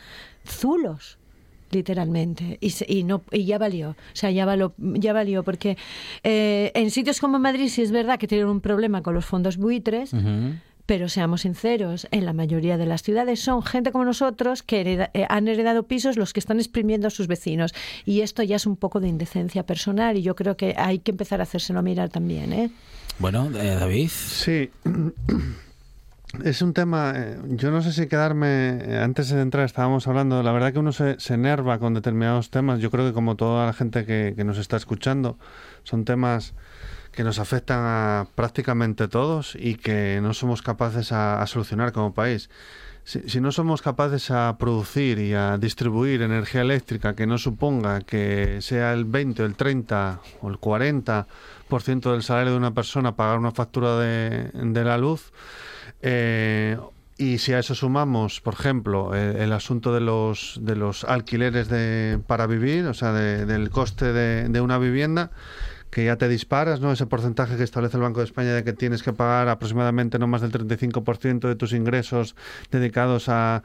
zulos literalmente y, y no y ya valió o sea ya valió ya valió porque eh, en sitios como Madrid sí es verdad que tienen un problema con los fondos buitres Ujú. pero seamos sinceros, en la mayoría de las ciudades son gente como nosotros que hereda- eh, han heredado pisos los que están exprimiendo a sus vecinos. Y esto ya es un poco de indecencia personal y yo creo que hay que empezar a hacérselo mirar también. ¿eh? Bueno, eh, David. Sí. Es un tema, eh, yo no sé si quedarme, eh, antes de entrar estábamos hablando, la verdad que uno se, se enerva con determinados temas, yo creo que como toda la gente que, nos está escuchando, son temas que nos afectan a prácticamente todos y que no somos capaces a, solucionar como país. Si, no somos capaces a producir y a distribuir energía eléctrica que no suponga que sea el 20, el 30 o el 40% del salario de una persona pagar una factura de la luz, eh, y si a eso sumamos, por ejemplo, el, el asunto de los, de los alquileres de, para vivir, o sea, de- del coste de, de una vivienda, que ya te disparas, ¿no? Ese porcentaje que establece el Banco de España de que tienes que pagar aproximadamente no más del 35% de tus ingresos dedicados a,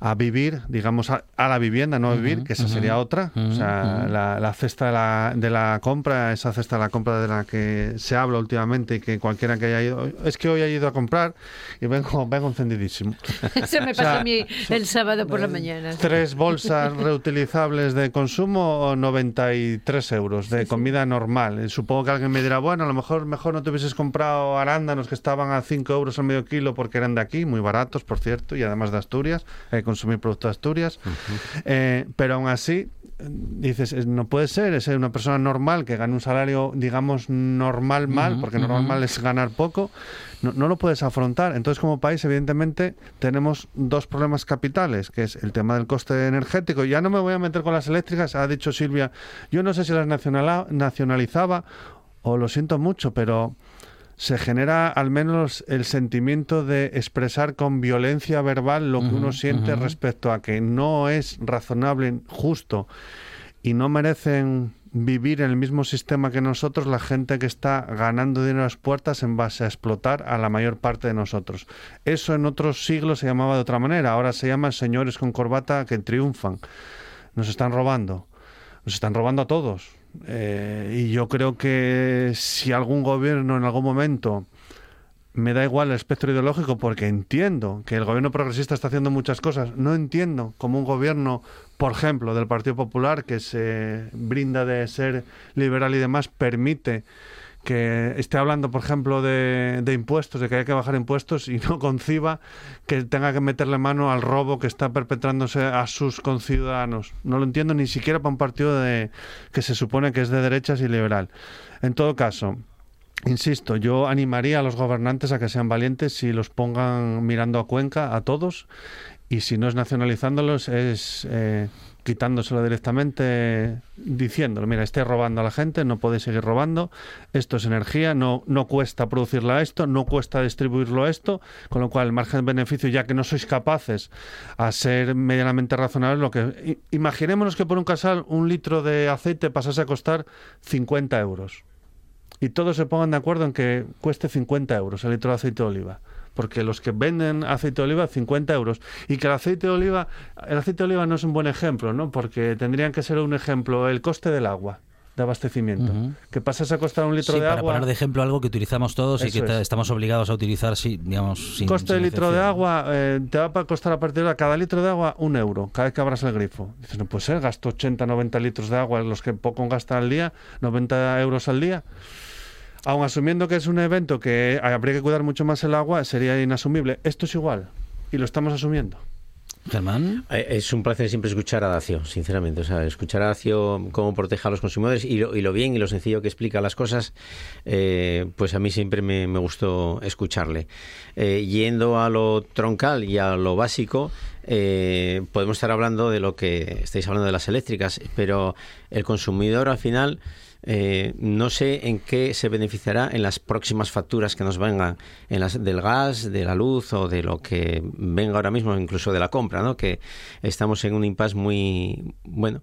a vivir, digamos, a, a la vivienda, no a vivir, que esa sería otra. O sea, la, la cesta de la, de la compra, esa cesta de la compra de la que se habla últimamente y que cualquiera que haya ido... Es que hoy he ido a comprar y vengo, vengo encendidísimo. Eso me O sea, pasó a mí el sábado por la mañana. Tres bolsas reutilizables de consumo o 93 euros de comida normal. Eh, Supongo que alguien me dirá, bueno, a lo mejor mejor no te hubieses comprado arándanos que estaban a 5 euros al medio kilo porque eran de aquí, muy baratos, por cierto, y además de Asturias, hay que consumir productos de Asturias. Eh, pero aún así, eh, dices, eh, no puede ser, es una persona normal que gane un salario, digamos, normal mal, porque normal mal es ganar poco, no, no lo puedes afrontar. Entonces, como país, evidentemente, tenemos dos problemas capitales, que es el tema del coste energético. Ya no me voy a meter con las eléctricas, ha dicho Silvia, yo no sé si las nacionalizaba o lo siento mucho, pero se genera al menos el sentimiento de expresar con violencia verbal lo que uno siente respecto a que no es razonable, justo y no merecen vivir en el mismo sistema que nosotros la gente que está ganando dinero a las puertas en base a explotar a la mayor parte de nosotros. Eso en otros siglos se llamaba de otra manera, ahora se llama señores con corbata que triunfan. Nos están robando, nos están robando a todos. Eh, y yo creo que si algún gobierno en algún momento me da igual el espectro ideológico porque entiendo que el gobierno progresista está haciendo muchas cosas. No entiendo como un gobierno, por ejemplo, del Partido Popular, que se brinda de ser liberal y demás, permite que esté hablando, por ejemplo, de, de, impuestos, de que hay que bajar impuestos y no conciba que tenga que meterle mano al robo que está perpetrándose a sus conciudadanos. No lo entiendo ni siquiera para un partido de, que se supone que es de derechas y liberal. En todo caso, Insisto, yo animaría a los gobernantes a que sean valientes y los pongan mirando a Cuenca a todos y si no es nacionalizándolos es eh, quitándoselo directamente diciéndolo, mira, esté robando a la gente, no podéis seguir robando, esto es energía, no, no cuesta producirla a esto, no cuesta distribuirlo a esto, con lo cual el margen de beneficio, ya que no sois capaces a ser medianamente razonables, lo que imaginémonos que por un casal un litro de aceite pasase a costar 50 euros y todos se pongan de acuerdo en que cueste 50 euros el litro de aceite de oliva. Porque los que venden aceite de oliva, 50 euros. Y que el aceite de oliva, el aceite de oliva no es un buen ejemplo, ¿no? Porque tendrían que ser un ejemplo el coste del agua de abastecimiento. Que pasas a costar un litro sí, de para agua. poner de ejemplo algo que utilizamos todos y que es. estamos obligados a utilizar, sí, digamos, sin. coste de sin litro de agua eh, te va a costar a partir de ahora, cada litro de agua un euro, cada vez que abras el grifo. Dices, no puede ser, gasto 80, 90 litros de agua, los que poco gastan al día, 90 euros al día. Aun asumiendo que es un evento que habría que cuidar mucho más el agua, sería inasumible. Esto es igual y lo estamos asumiendo. Germán. Eh, Es un placer siempre escuchar a Dacio, sinceramente. O sea, escuchar a Dacio cómo protege a los consumidores y lo, y lo bien y lo sencillo que explica las cosas, eh, pues a mí siempre me, me gustó escucharle. Eh, yendo a lo troncal y a lo básico, eh, podemos estar hablando de lo que estáis hablando de las eléctricas, pero el consumidor al final eh, no sé en qué se beneficiará en las próximas facturas que nos vengan, en las del gas, de la luz o de lo que venga ahora mismo, incluso de la compra, ¿no? Que estamos en un impasse muy bueno.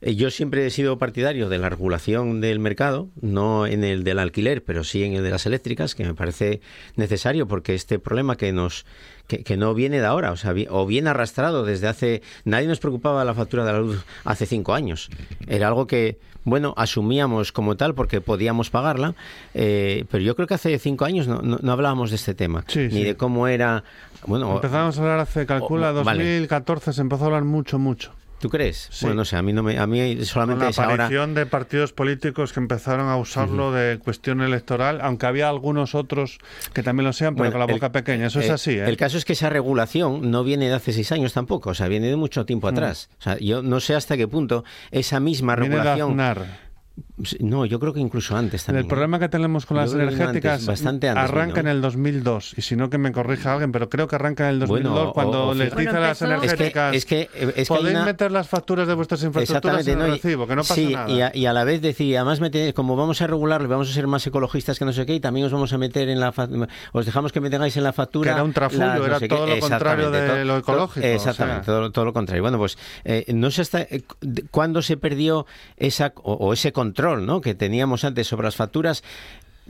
Eh, yo siempre he sido partidario de la regulación del mercado, no en el del alquiler, pero sí en el de las eléctricas, que me parece necesario porque este problema que nos que, no viene de ahora, o sea, o viene arrastrado desde hace. Nadie nos preocupaba la factura de la luz hace cinco años. Era algo que, bueno, asumíamos como tal porque podíamos pagarla, eh, pero yo creo que hace cinco años no- no hablábamos de este tema, Sí, ni sí. de cómo era. Bueno, Empezamos a hablar hace, calcula, o- vale. 2014, se empezó a hablar mucho, mucho. ¿tú crees? Sí. Bueno, no sé, a mí no me, a mí solamente la es ahora. aparición de partidos políticos que empezaron a usarlo de cuestión electoral, aunque había algunos otros que también lo sean, pero Bueno, con la el- boca pequeña. Eso es eh, así, ¿eh? El caso es que esa regulación no viene de hace seis años tampoco, o sea, viene de mucho tiempo atrás. O sea, yo no sé hasta qué punto esa misma Mm. Viene regulación. No, yo creo que incluso antes también. El problema que tenemos con Yo las energéticas antes, bastante antes arranca vino. en el 2002, y si no que me corrija alguien, pero creo que arranca en el 2002 Bueno, o- cuando o- les Bueno, dice a las empezó- Es que, energéticas, es que, eh, es que podéis una- meter las facturas de vuestras infraestructuras en ¿no? el Y- recibo, que no pasa sí, nada. Y a, y a la vez decía, además mete- como vamos a regularlo, y vamos a ser más ecologistas que no sé qué, y también os vamos a meter en la fa- os dejamos que me tengáis en la factura. Que era un trafullo, las no era sé qué. todo lo contrario Exactamente, de to- lo ecológico, o Exactamente, sea. todo, todo lo contrario. Bueno, pues eh, no sé hasta eh, cuándo se perdió esa o, o ese control ¿no? que teníamos antes sobre las facturas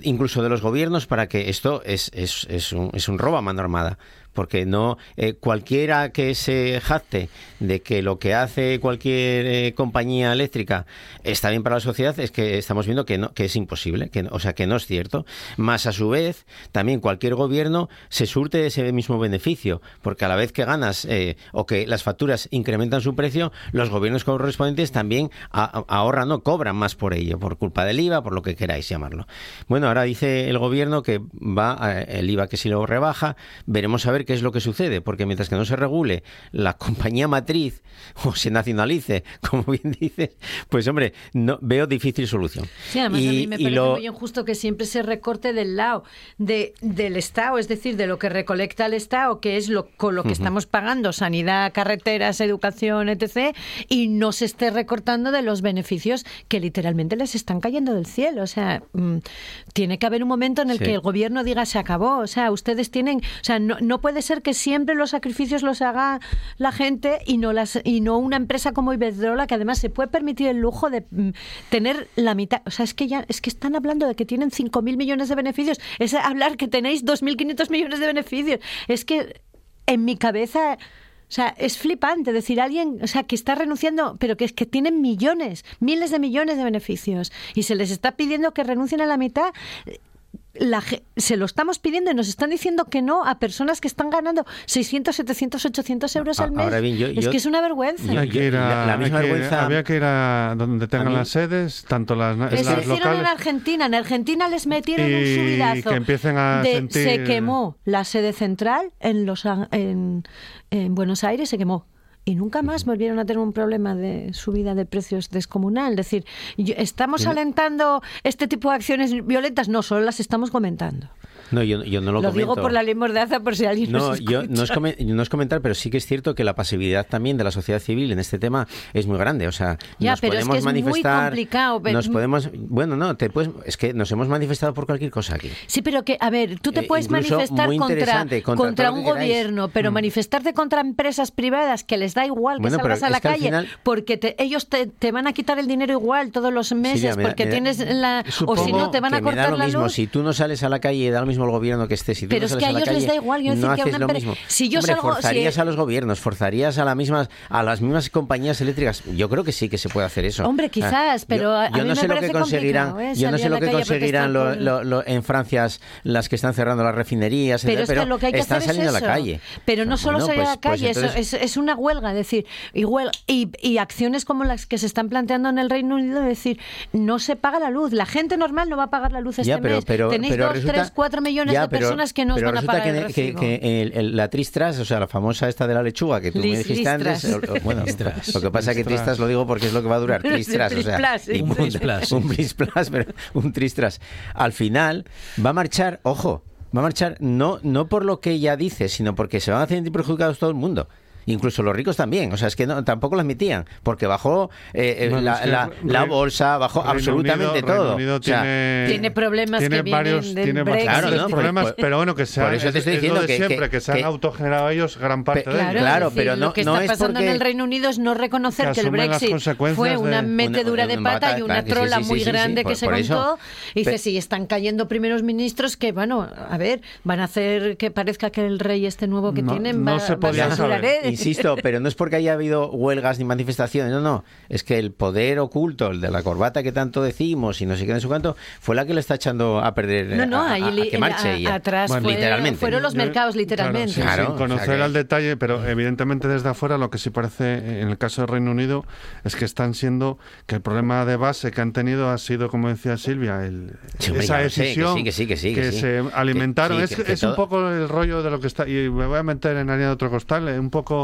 incluso de los gobiernos para que esto es, es, es, un, es un robo a mano armada porque no eh, cualquiera que se jacte de que lo que hace cualquier eh, compañía eléctrica está bien para la sociedad es que estamos viendo que no que es imposible que no- o sea que no es cierto. Más a su vez también cualquier gobierno se surte de ese mismo beneficio porque a la vez que ganas eh, o que las facturas incrementan su precio los gobiernos correspondientes también ahorran no cobran más por ello por culpa del IVA por lo que queráis llamarlo. Bueno ahora dice el gobierno que va a- el IVA que si lo rebaja veremos a ver qué es lo que sucede porque mientras que no se regule la compañía matriz o se nacionalice como bien dices pues hombre no veo difícil solución Sí, además Y- a mí me parece lo- muy injusto que siempre se recorte del lado de, del Estado, es decir, de lo que recolecta el Estado, que es lo con lo que estamos pagando, sanidad, carreteras, educación, etc., y no se esté recortando de los beneficios que literalmente les están cayendo del cielo. O sea, mm, tiene que haber un momento en el Sí. que el gobierno diga se acabó. O sea, ustedes tienen, o sea, no, no puede puede ser que siempre los sacrificios los haga la gente y no las y no una empresa como Iberdrola que además se puede permitir el lujo de mm, tener la mitad, o sea, es que ya es que están hablando de que tienen 5.000 millones de beneficios, es hablar que tenéis 2.500 millones de beneficios. Es que en mi cabeza o sea, es flipante decir alguien, o sea, que está renunciando, pero que es que tienen millones, miles de millones de beneficios y se les está pidiendo que renuncien a la mitad la, se lo estamos pidiendo y nos están diciendo que no a personas que están ganando 600, 700, 800 euros al mes. es que es una vergüenza. la, misma vergüenza. había que ir a donde tengan las sedes, tanto las, las hicieron en Argentina. En Argentina les metieron un subidazo. que empiecen a Se quemó la sede central en, los, en, en Buenos Aires, se quemó y nunca más volvieron a tener un problema de subida de precios descomunal. Es decir, ¿estamos alentando este tipo de acciones violentas? No, solo las estamos comentando. No, yo, no lo, lo digo por la ley Mordaza, por si alguien no, yo, no, es no es comentar, pero sí que es cierto que la pasividad también de la sociedad civil en este tema es muy grande. O sea, ya, nos pero podemos es que es muy complicado. Nos podemos, bueno, no, te puedes, es que nos hemos manifestado por cualquier cosa aquí. Sí, pero que, a ver, tú te eh, puedes manifestar contra, contra, un gobierno, pero mm. manifestarte contra empresas privadas que les da igual que salgas a la calle, porque ellos te, van a quitar el dinero igual todos los meses, porque tienes la... O si no, te van a cortar la luz. Si tú no sales a la calle, da lo mismo el gobierno que estés pero es que a ellos les da igual. Yo no haces que lo mismo. Si yo forzarías a los gobiernos, forzarías a, mismas, a las mismas compañías eléctricas. Yo creo que sí que se puede hacer eso. Hombre, quizás, pero yo, no sé lo que conseguirán. ¿eh? Yo no sé lo que conseguirán en Francia las que están cerrando las refinerías, pero, es que lo que hay que están hacer saliendo es a la calle. Pero no solo salir a la pues, pues calle, es, una huelga, es decir, igual y, y acciones como las que se están planteando en el Reino Unido, es decir, no se paga la luz, la gente normal no va a pagar la luz este mes. Tenéis dos, tres, cuatro millones de personas que no van a pagar que, la tristras, o sea, la famosa esta de la lechuga que tú me dijiste antes, bueno, lo que pasa es que tristras lo digo porque es lo que va a durar, tristras, o sea, un tristras, un pero un tristras. Al final va a marchar, ojo, va a marchar no no por lo que ella dice, sino porque se van a hacer perjudicados todo el mundo incluso los ricos también. O sea, es que no, tampoco lo admitían, porque bajó eh, eh, la, bolsa, bajó absolutamente todo. tiene, problemas tiene que varios, tiene problemas, pero bueno, que se han, eso te estoy diciendo que, siempre, que, se han autogenerado ellos gran parte de ellos. Claro, pero no, lo que está pasando en el Reino Unido es no reconocer que, el Brexit fue una metedura de pata y una trola muy grande que se montó. Y dice, sí, están cayendo primeros ministros que, bueno, a ver, van a hacer que parezca que el rey este nuevo que tienen va, se podía saber. Insisto, pero no es porque haya habido huelgas ni manifestaciones, no, no. Es que el poder oculto, el de la corbata que tanto decimos y no sé qué en su cuanto, fue la que le está echando a perder. No, no, ahí a, que marche atrás literalmente. fueron los mercados, literalmente. Claro, sin conocer al detalle, pero evidentemente desde afuera lo que sí parece en el caso del Reino Unido es que están siendo que el problema de base que han tenido ha sido, como decía Silvia, el, esa decisión que, sí, que, sí, que, se alimentaron. es, es un poco el rollo de lo que está, y me voy a meter en área de otro costal, un poco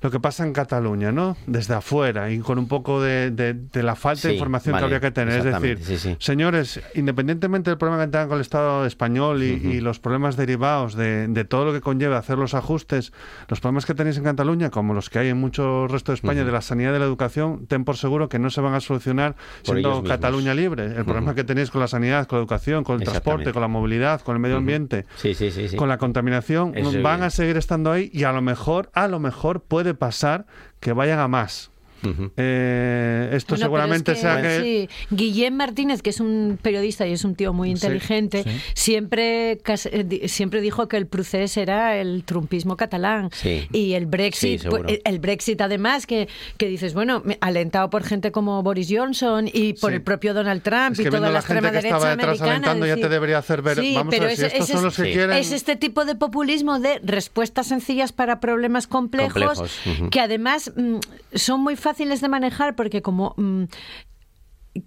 lo que pasa en Cataluña, ¿no? Desde afuera y con un poco de, de, la falta de información que habría que tener. Es decir, señores, independientemente del problema que tengan con el Estado español y, los problemas derivados de, todo lo que conlleva hacer los ajustes, los problemas que tenéis en Cataluña, como los que hay en mucho resto de España, de la sanidad y de la educación, ten por seguro que no se van a solucionar siendo Cataluña libre. El problema que tenéis con la sanidad, con la educación, con el transporte, con la movilidad, con el medio ambiente, con la contaminación, van a seguir estando ahí y a lo mejor, a lo mejor puede pasar que vayan a más. Eh, esto seguramente sea que... Guillem Martínez, que es un periodista y es un tío muy inteligente, Siempre, eh, siempre dijo que el procés era el trumpismo catalán. Y el Brexit, pues, el Brexit además, que, que dices, bueno, alentado por gente como Boris Johnson y por el propio Donald Trump y toda la, extrema derecha americana. ya te debería hacer ver, vamos a ver, si estos son los que quieren... Es este tipo de populismo de respuestas sencillas para problemas complejos, que además mm, son muy fáciles fáciles de manejar porque como mm,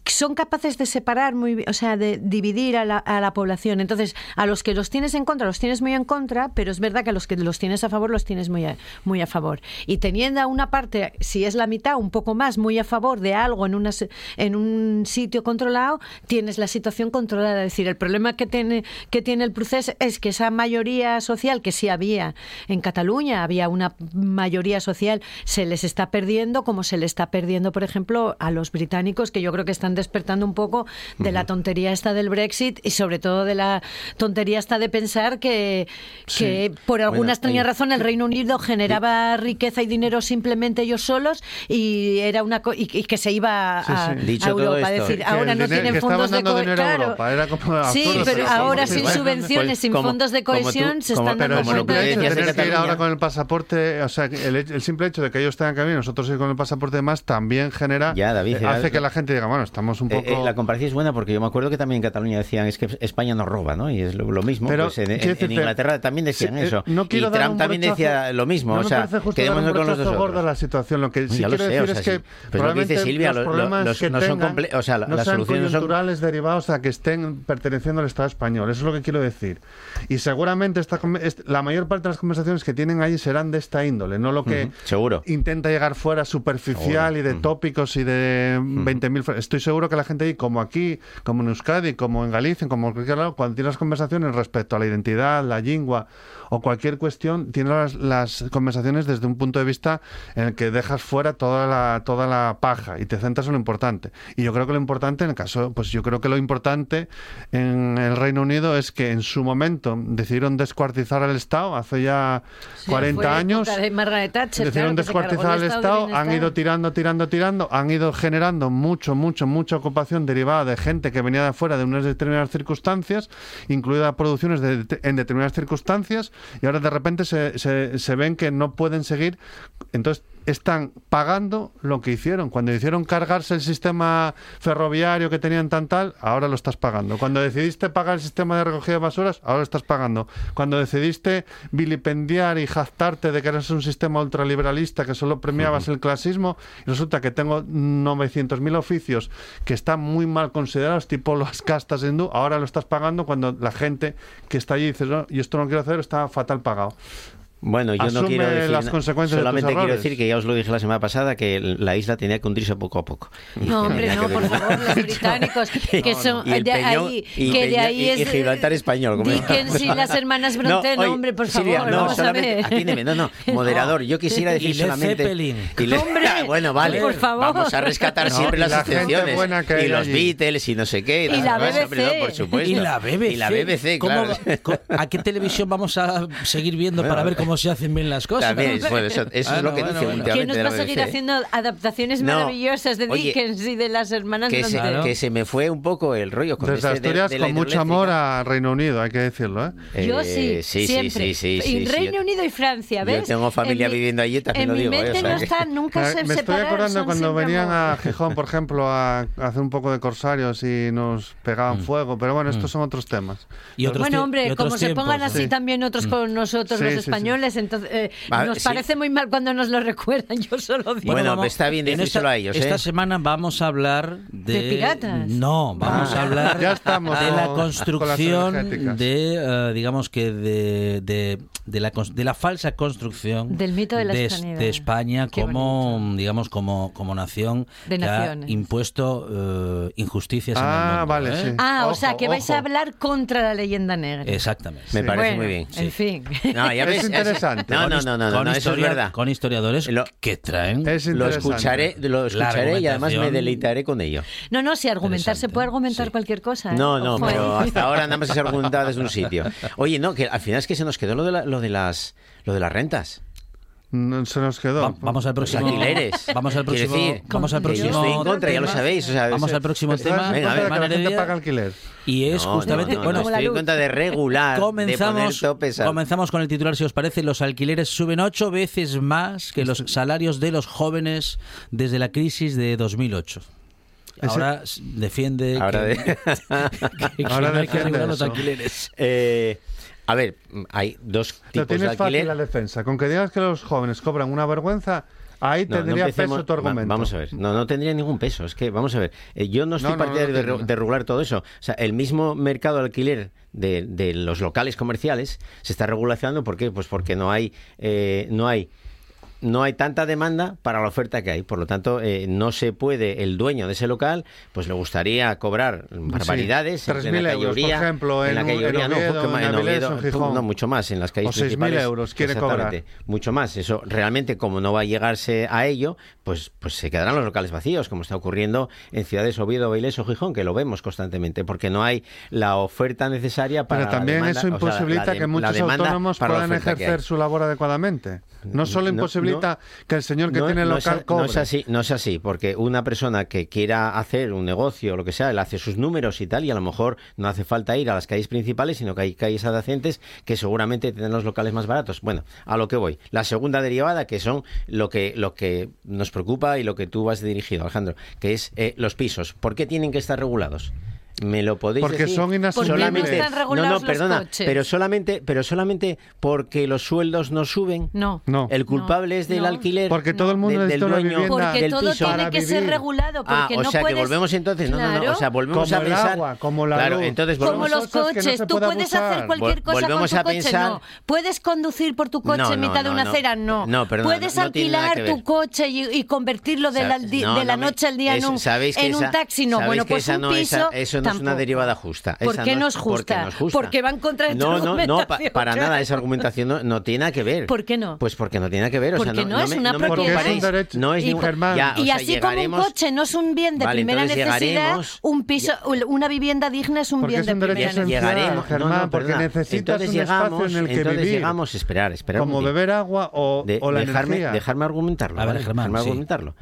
son capaces de separar muy o sea, de dividir a la, a la, población. Entonces, a los que los tienes en contra, los tienes muy en contra, pero es verdad que a los que los tienes a favor, los tienes muy a, muy a favor. Y teniendo a una parte, si es la mitad, un poco más, muy a favor de algo en, una, en un sitio controlado, tienes la situación controlada. Es decir, el problema que tiene, que tiene el proceso es que esa mayoría social que sí había en Cataluña, había una mayoría social, se les está perdiendo, como se le está perdiendo, por ejemplo, a los británicos, que yo creo que están despertando un poco de la tontería esta del Brexit y sobre todo de la tontería esta de pensar que, que por alguna Bueno, extraña hay- razón el Reino Unido generaba riqueza y dinero simplemente ellos solos y era una co- y, y que se iba a, Sí, sí. a Dicho todo Europa. esto, es decir, Que ahora no tienen que fondos de dando co- dinero a claro. Europa, era como Sí, absurdo, pero pero ahora sin subvenciones, pues, sin como- fondos de tú- cohesión, se están Pero dando como que tener que ir Cataluña. ahora con el pasaporte, o sea, el, el simple hecho de que ellos tengan que venir, nosotros ir con el pasaporte de más, también genera, Ya, David, eh, hace que la gente diga, bueno, estamos un Eh, poco... eh, la comparación es buena porque yo me acuerdo que también en Cataluña decían es que España nos roba, ¿no? Y es lo, lo mismo. Pero, pues en, Inglaterra también decían Sí, eh, eso. no quiero y Trump también brochazo- decía lo mismo. No o sea, quedémonos con los dos. gordo a otros. la situación. Lo que sí Ya quiero sé, o decir sea, es que sí. Pues lo que dice Silvia, los lo- lo- problemas los- que no son tengan comple- o sea, la- no las sean soluciones no son- derivados a que estén perteneciendo al Estado español. Eso es lo que quiero decir. Y seguramente esta, la mayor parte de las conversaciones que tienen ahí serán de esta índole, no lo que seguro. intenta llegar fuera superficial Seguro. y de tópicos y de 20.000... fra- Estoy seguro que la gente ahí, como aquí, como en Euskadi, como en Galicia, como en cualquier lado, cuando tiene las conversaciones respecto a la identidad, la lengua o cualquier cuestión, tiene las, las conversaciones desde un punto de vista en el que dejas fuera toda la, toda la paja y te centras en lo importante. Y yo creo que lo importante, en el caso, pues yo creo que lo importante en el Reino Unido es que en su momento decidieron descuartizar al Estado hace ya 40 Fue años. época de Thatcher, Decidieron claro, descuartizar al estado han ido tirando, tirando, tirando, han ido generando mucho, mucho, mucha ocupación derivada de gente que venía de afuera de unas determinadas circunstancias, incluida producciones de- en determinadas circunstancias, y ahora de repente se, se, se ven que no pueden seguir. Entonces están pagando lo que hicieron. Cuando hicieron cargarse el sistema ferroviario que tenían tan tal, ahora lo estás pagando. Cuando decidiste pagar el sistema de recogida de basuras, ahora lo estás pagando. Cuando decidiste vilipendiar y jactarte de que eres un sistema ultraliberalista que solo premiabas el clasismo, y resulta que tengo 900.000 oficios que están muy mal considerados, tipo las castas hindú, ahora lo estás pagando cuando la gente que está allí dice, no, y esto no quiero hacer, está fatal pagado. Bueno, yo no quiero decir las na- consecuencias de tus solamente quiero decir que ya os lo dije la semana pasada que la isla tenía que hundirse poco a poco. No, hombre, no, por favor, los británicos, que son Y el de Peñón- ahí, y que de Peñón- ahí y- es y Gibraltar español, como- Dickens y las hermanas Bronte, no, hombre, por Silvia, favor, no, vamos a solamente- ver. atiéndeme, no, no, moderador, yo quisiera decir solamente... Zeppelin. y le- Hombre, bueno, vale, por favor. vamos a rescatar No, siempre y las la gente excepciones. buena que hay y los allí. Beatles y no sé qué. Y las la hombre, BBC. no, por supuesto. Y la BBC. Y la BBC, ¿Cómo claro. va- co- ¿A qué televisión vamos a seguir viendo para ver cómo se hacen bien las cosas? También, bueno, eso, eso es Bueno, lo que bueno, dice bueno. ¿Quién nos de va a seguir BBC. haciendo adaptaciones No. maravillosas de Oye, Dickens y de las hermanas que se? Claro. que se me fue un poco el rollo con Desde de- Asturias, de la con mucho amor a Reino Unido, hay que decirlo, ¿eh? Eh, Yo sí, sí, siempre. sí, sí, sí, y Reino yo- Unido y Francia, yo ¿ves? tengo familia En mi- viviendo allí, también en lo mi digo, ¿eh? O mente sea no que- está, nunca se me estoy acordando cuando venían a Gijón, por ejemplo, a, hacer un poco de corsarios y nos pegaban Mm. fuego, pero bueno, estos son otros temas. Y otros Bueno, hombre, como se pongan así Sí. también otros con nosotros los sí. Españoles, entonces eh, Va, nos sí. parece muy mal cuando nos lo recuerdan, yo solo digo. Bueno, vamos- está bien en decírselo a ellos, ¿eh? Esta semana vamos a hablar de... ¿De piratas? No, vamos a hablar Ya estamos de la construcción de, eh, digamos que de, de, de la, de la falsa construcción Del mito de la de, de España Qué como, digamos, como, como nación De que naciones. ha impuesto eh, injusticias en el Ah, mundo, vale, ¿eh? sí. Ah, o Ojo, sea, que vais ojo. a hablar contra la leyenda negra. Exactamente. Me parece Bueno, muy bien. En fin. No, ya Es ves, interesante. No, Con no, no, no, no, con no, eso es verdad. Con historiadores Lo- que traen... Es Lo escucharé, lo escucharé y además me deleitaré con ello. No, no, si argumentar se puede argumentar Sí. cualquier cosa. ¿eh? No, no, Ojo pero hasta ahora nada más se argumentado desde un sitio. Oye, no, que al final es que se nos quedó lo de, la- lo de las lo de las rentas. No, se nos quedó. Va- vamos al próximo. alquileres. Vamos al próximo. decir, vamos al próximo. yo estoy en contra, ya lo tema. sabéis. o sea, Vamos al próximo ¿Estás tema. en Venga, de a que ver, la gente paga alquiler? Y es No, justamente. no, no, bueno, estoy en contra de regular, de poner Comenzamos, topes a- comenzamos con el titular, si os parece. Los alquileres suben ocho veces más que los salarios de los jóvenes desde la crisis de 2008. Ahora defiende Ahora que, de- que- que Ahora no hay que regular los alquileres. Eh, a ver, hay dos Lo tipos de tienes fácil alquiler. la defensa. Con que digas que los jóvenes cobran una vergüenza, ahí No, no tendría empecemos- peso tu argumento. Vamos a ver, no, no tendría ningún peso. Es que, vamos a ver, eh, yo no estoy No, no, partidario no de, de regular todo eso. O sea, el mismo mercado de alquiler de, de los locales comerciales se está regularizando. ¿Por qué? Pues porque no hay, eh, no hay no hay tanta demanda para la oferta que hay. Por lo tanto, eh, no se puede, el dueño de ese local, pues le gustaría cobrar barbaridades. Sí, en euros, por ejemplo, en, en la calle no, en Oviedo, eh, mucho más, en las calles o principales. 6.000 euros quiere cobrar. Mucho más. Eso realmente, como no va a llegarse a ello, pues, pues se quedarán los locales vacíos, como está ocurriendo en ciudades Oviedo, Bailes o Gijón, que lo vemos constantemente, porque no hay la oferta necesaria para. Pero también la demanda, eso imposibilita o sea, la de, que muchos autónomos puedan ejercer su labor adecuadamente. No solo imposibilita no, que el señor que tiene el local es. No es así, no es así, porque una persona que quiera hacer un negocio lo que sea, él hace sus números y tal, y a lo mejor no hace falta ir a las calles principales, sino que hay calles adyacentes que seguramente tienen los locales más baratos. Bueno, a lo que voy. La segunda derivada, que son lo que, lo que nos preocupa y lo que tú vas dirigido, Alejandro, que es eh, los pisos. ¿Por qué tienen que estar regulados? Me lo podéis porque decir. son inasequibles. No, no, perdona, pero solamente, pero solamente porque los sueldos no suben. No. no. El culpable no, es del no. alquiler. Porque todo el mundo de, del dueño, vivienda, porque del todo piso. tiene que ser regulado. Ah, porque ah, o sea, puedes... que volvemos entonces, claro. no, no, no, o sea, volvemos como a pensar, el agua, como la claro, luz. entonces volvemos como los coches, tú puedes hacer cualquier cosa volvemos con tu a pensar... coche, no. Puedes conducir por tu coche en mitad de una acera, no. No, perdona, Puedes alquilar tu coche y convertirlo de la noche al día en un taxi, no. Bueno, pues un piso tampoco. una derivada justa. ¿Por qué no es justa? Porque, no es justa. porque va en contra de No, no, no, para nada. Esa argumentación no, tiene nada que ver. ¿Por qué no? Pues porque no tiene que ver. O sea, no, es una propiedad. No es y, ningún, y así como un coche no es un bien de primera necesidad, un piso, una vivienda digna es un bien de primera necesidad. Llegaremos, Germán, porque necesitas un espacio en el que entonces vivir. llegamos, esperar, esperar. Como beber agua o, dejarme. Dejarme argumentarlo. A ver, Germán, dejarme argumentarlo.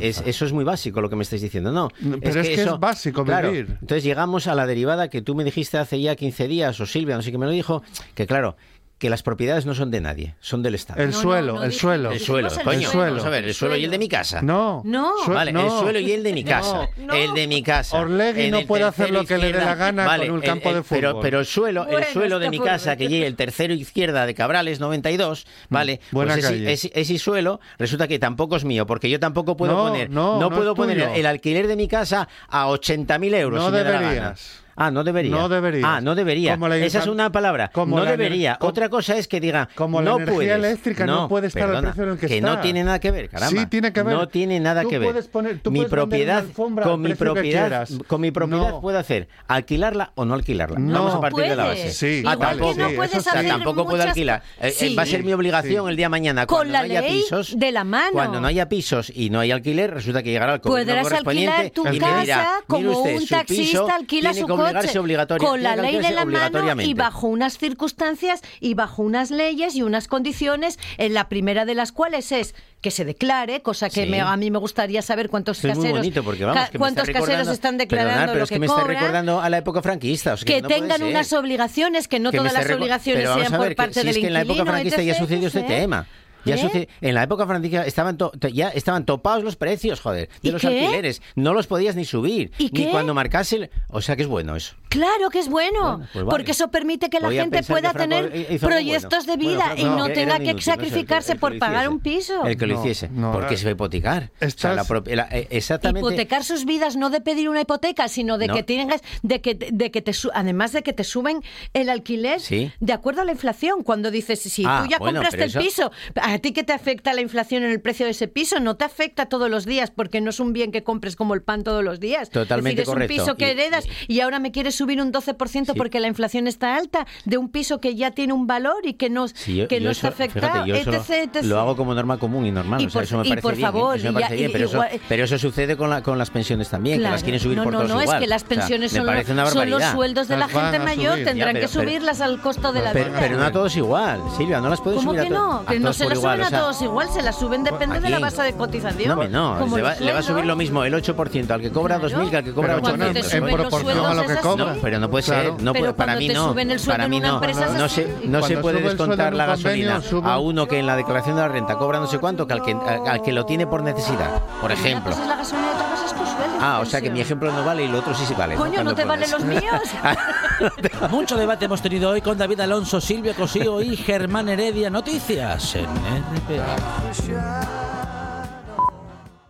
Eso es muy básico lo que me estáis diciendo. No, pero es que es básico vivir. Entonces llegamos a la derivada que tú me dijiste hace ya 15 días, o Silvia, no sé qué me lo dijo, que claro, que las propiedades no son de nadie, son del Estado. El suelo, el suelo. El suelo, coño. Suelo. Vamos a ver, el suelo y el de mi casa. No. No. Vale, el suelo y el de mi casa. El de mi casa. Orlegui no puede hacer lo que le dé la gana vale, con un el, campo eh, de fútbol. Pero, el suelo, el suelo de mi casa, que llegue el tercero izquierda de Cabrales 92, mm, vale, pues ese, ese, ese, suelo resulta que tampoco es mío, porque yo tampoco puedo poner, no, puedo poner el alquiler de mi casa a 80.000 euros. No si me deberías. Ah, no debería. No debería. Ah, no debería. Esa es una palabra. Como no debería. Como, Otra cosa es que diga. Como no la energía puedes, eléctrica no, no puede estar perdona, al precio en el que, que está. Que no tiene nada que ver, caramba. Sí, tiene que ver. No tiene nada tú que ver. Puedes poner, tú mi puedes propiedad, con mi propiedad, con mi propiedad no. puedo hacer alquilarla o no alquilarla. No. Vamos a partir de la base. Sí, Igual tampoco, que no puedes sí. hacer tampoco muchas... puedo alquilar. Sí. Eh, va a ser mi obligación sí. el día de mañana. Cuando con la no haya ley pisos, de la mano. Cuando no haya pisos y no hay alquiler, resulta que llegará el correspondiente. Podrás alquilar tu casa como un taxista alquila su con la ley de la mano y bajo unas circunstancias y bajo unas leyes y unas condiciones, en la primera de las cuales es que se declare, cosa que me, a mí me gustaría saber cuántos caseros, porque vamos, que cuántos caseros están declarando lo que, que me cobran, a la época franquista, que, tengan unas obligaciones, que no todas las obligaciones sean por parte del inquilino. Es que en la época franquista ya sucedió este tema. Ya en la época franquicia estaban ya estaban topados los precios, joder, de los alquileres. No los podías ni subir, ni cuando marcase. El, o sea que es bueno eso. Claro que es bueno, porque eso permite que la gente pueda tener proyectos de vida y no, tenga que sacrificarse por pagar un piso. El que lo hiciese, porque se va a hipotecar. Exactamente... Hipotecar sus vidas no de pedir una hipoteca, sino de que tengas, de que, de que te además de que te suben el alquiler de acuerdo a la inflación. Cuando dices, si sí, tú ya compraste el piso, a ti que te afecta la inflación en el precio de ese piso, no te afecta todos los días, porque no es un bien que compres como el pan todos los días. Totalmente es decir, es un piso que heredas y, y ahora me quieres subir un 12% sí. porque la inflación está alta, de un piso que ya tiene un valor y que no, sí, yo, que yo no eso, está afectado. Fíjate, yo etc, etc. Lo hago como norma común y normal. Y por, o sea, eso me y parece por bien, favor, eso me parece y, bien pero, igual, eso, pero, eso, sucede con, la, con las pensiones también, claro. que las quieren subir no, por no, todos No, igual. es que las pensiones o sea, son, los, son, los sueldos de las la gente mayor, subir. tendrán ya, pero, que subirlas al costo de la vida. Pero no a todos igual, Silvia, no las pueden subir ¿Cómo que no? Que no se las suben a todos igual, se las suben pues depende de la base de cotización. No, no, le va a subir lo mismo el 8% al que cobra 2.000 que al que cobra 800. En proporción a lo que cobra. Pero no puede ser. No pero para mí no. Para mí no. No se, no se puede descontar la gasolina a uno que en la declaración de la renta cobra no sé cuánto que al que, al, que lo tiene por necesidad, por ejemplo. Ah, o sea que mi ejemplo no vale y lo otro sí sí vale. Coño, no te valen los míos. Ah, Mucho debate hemos tenido hoy con David Alonso, Silvio Cosío y Germán Heredia. Noticias en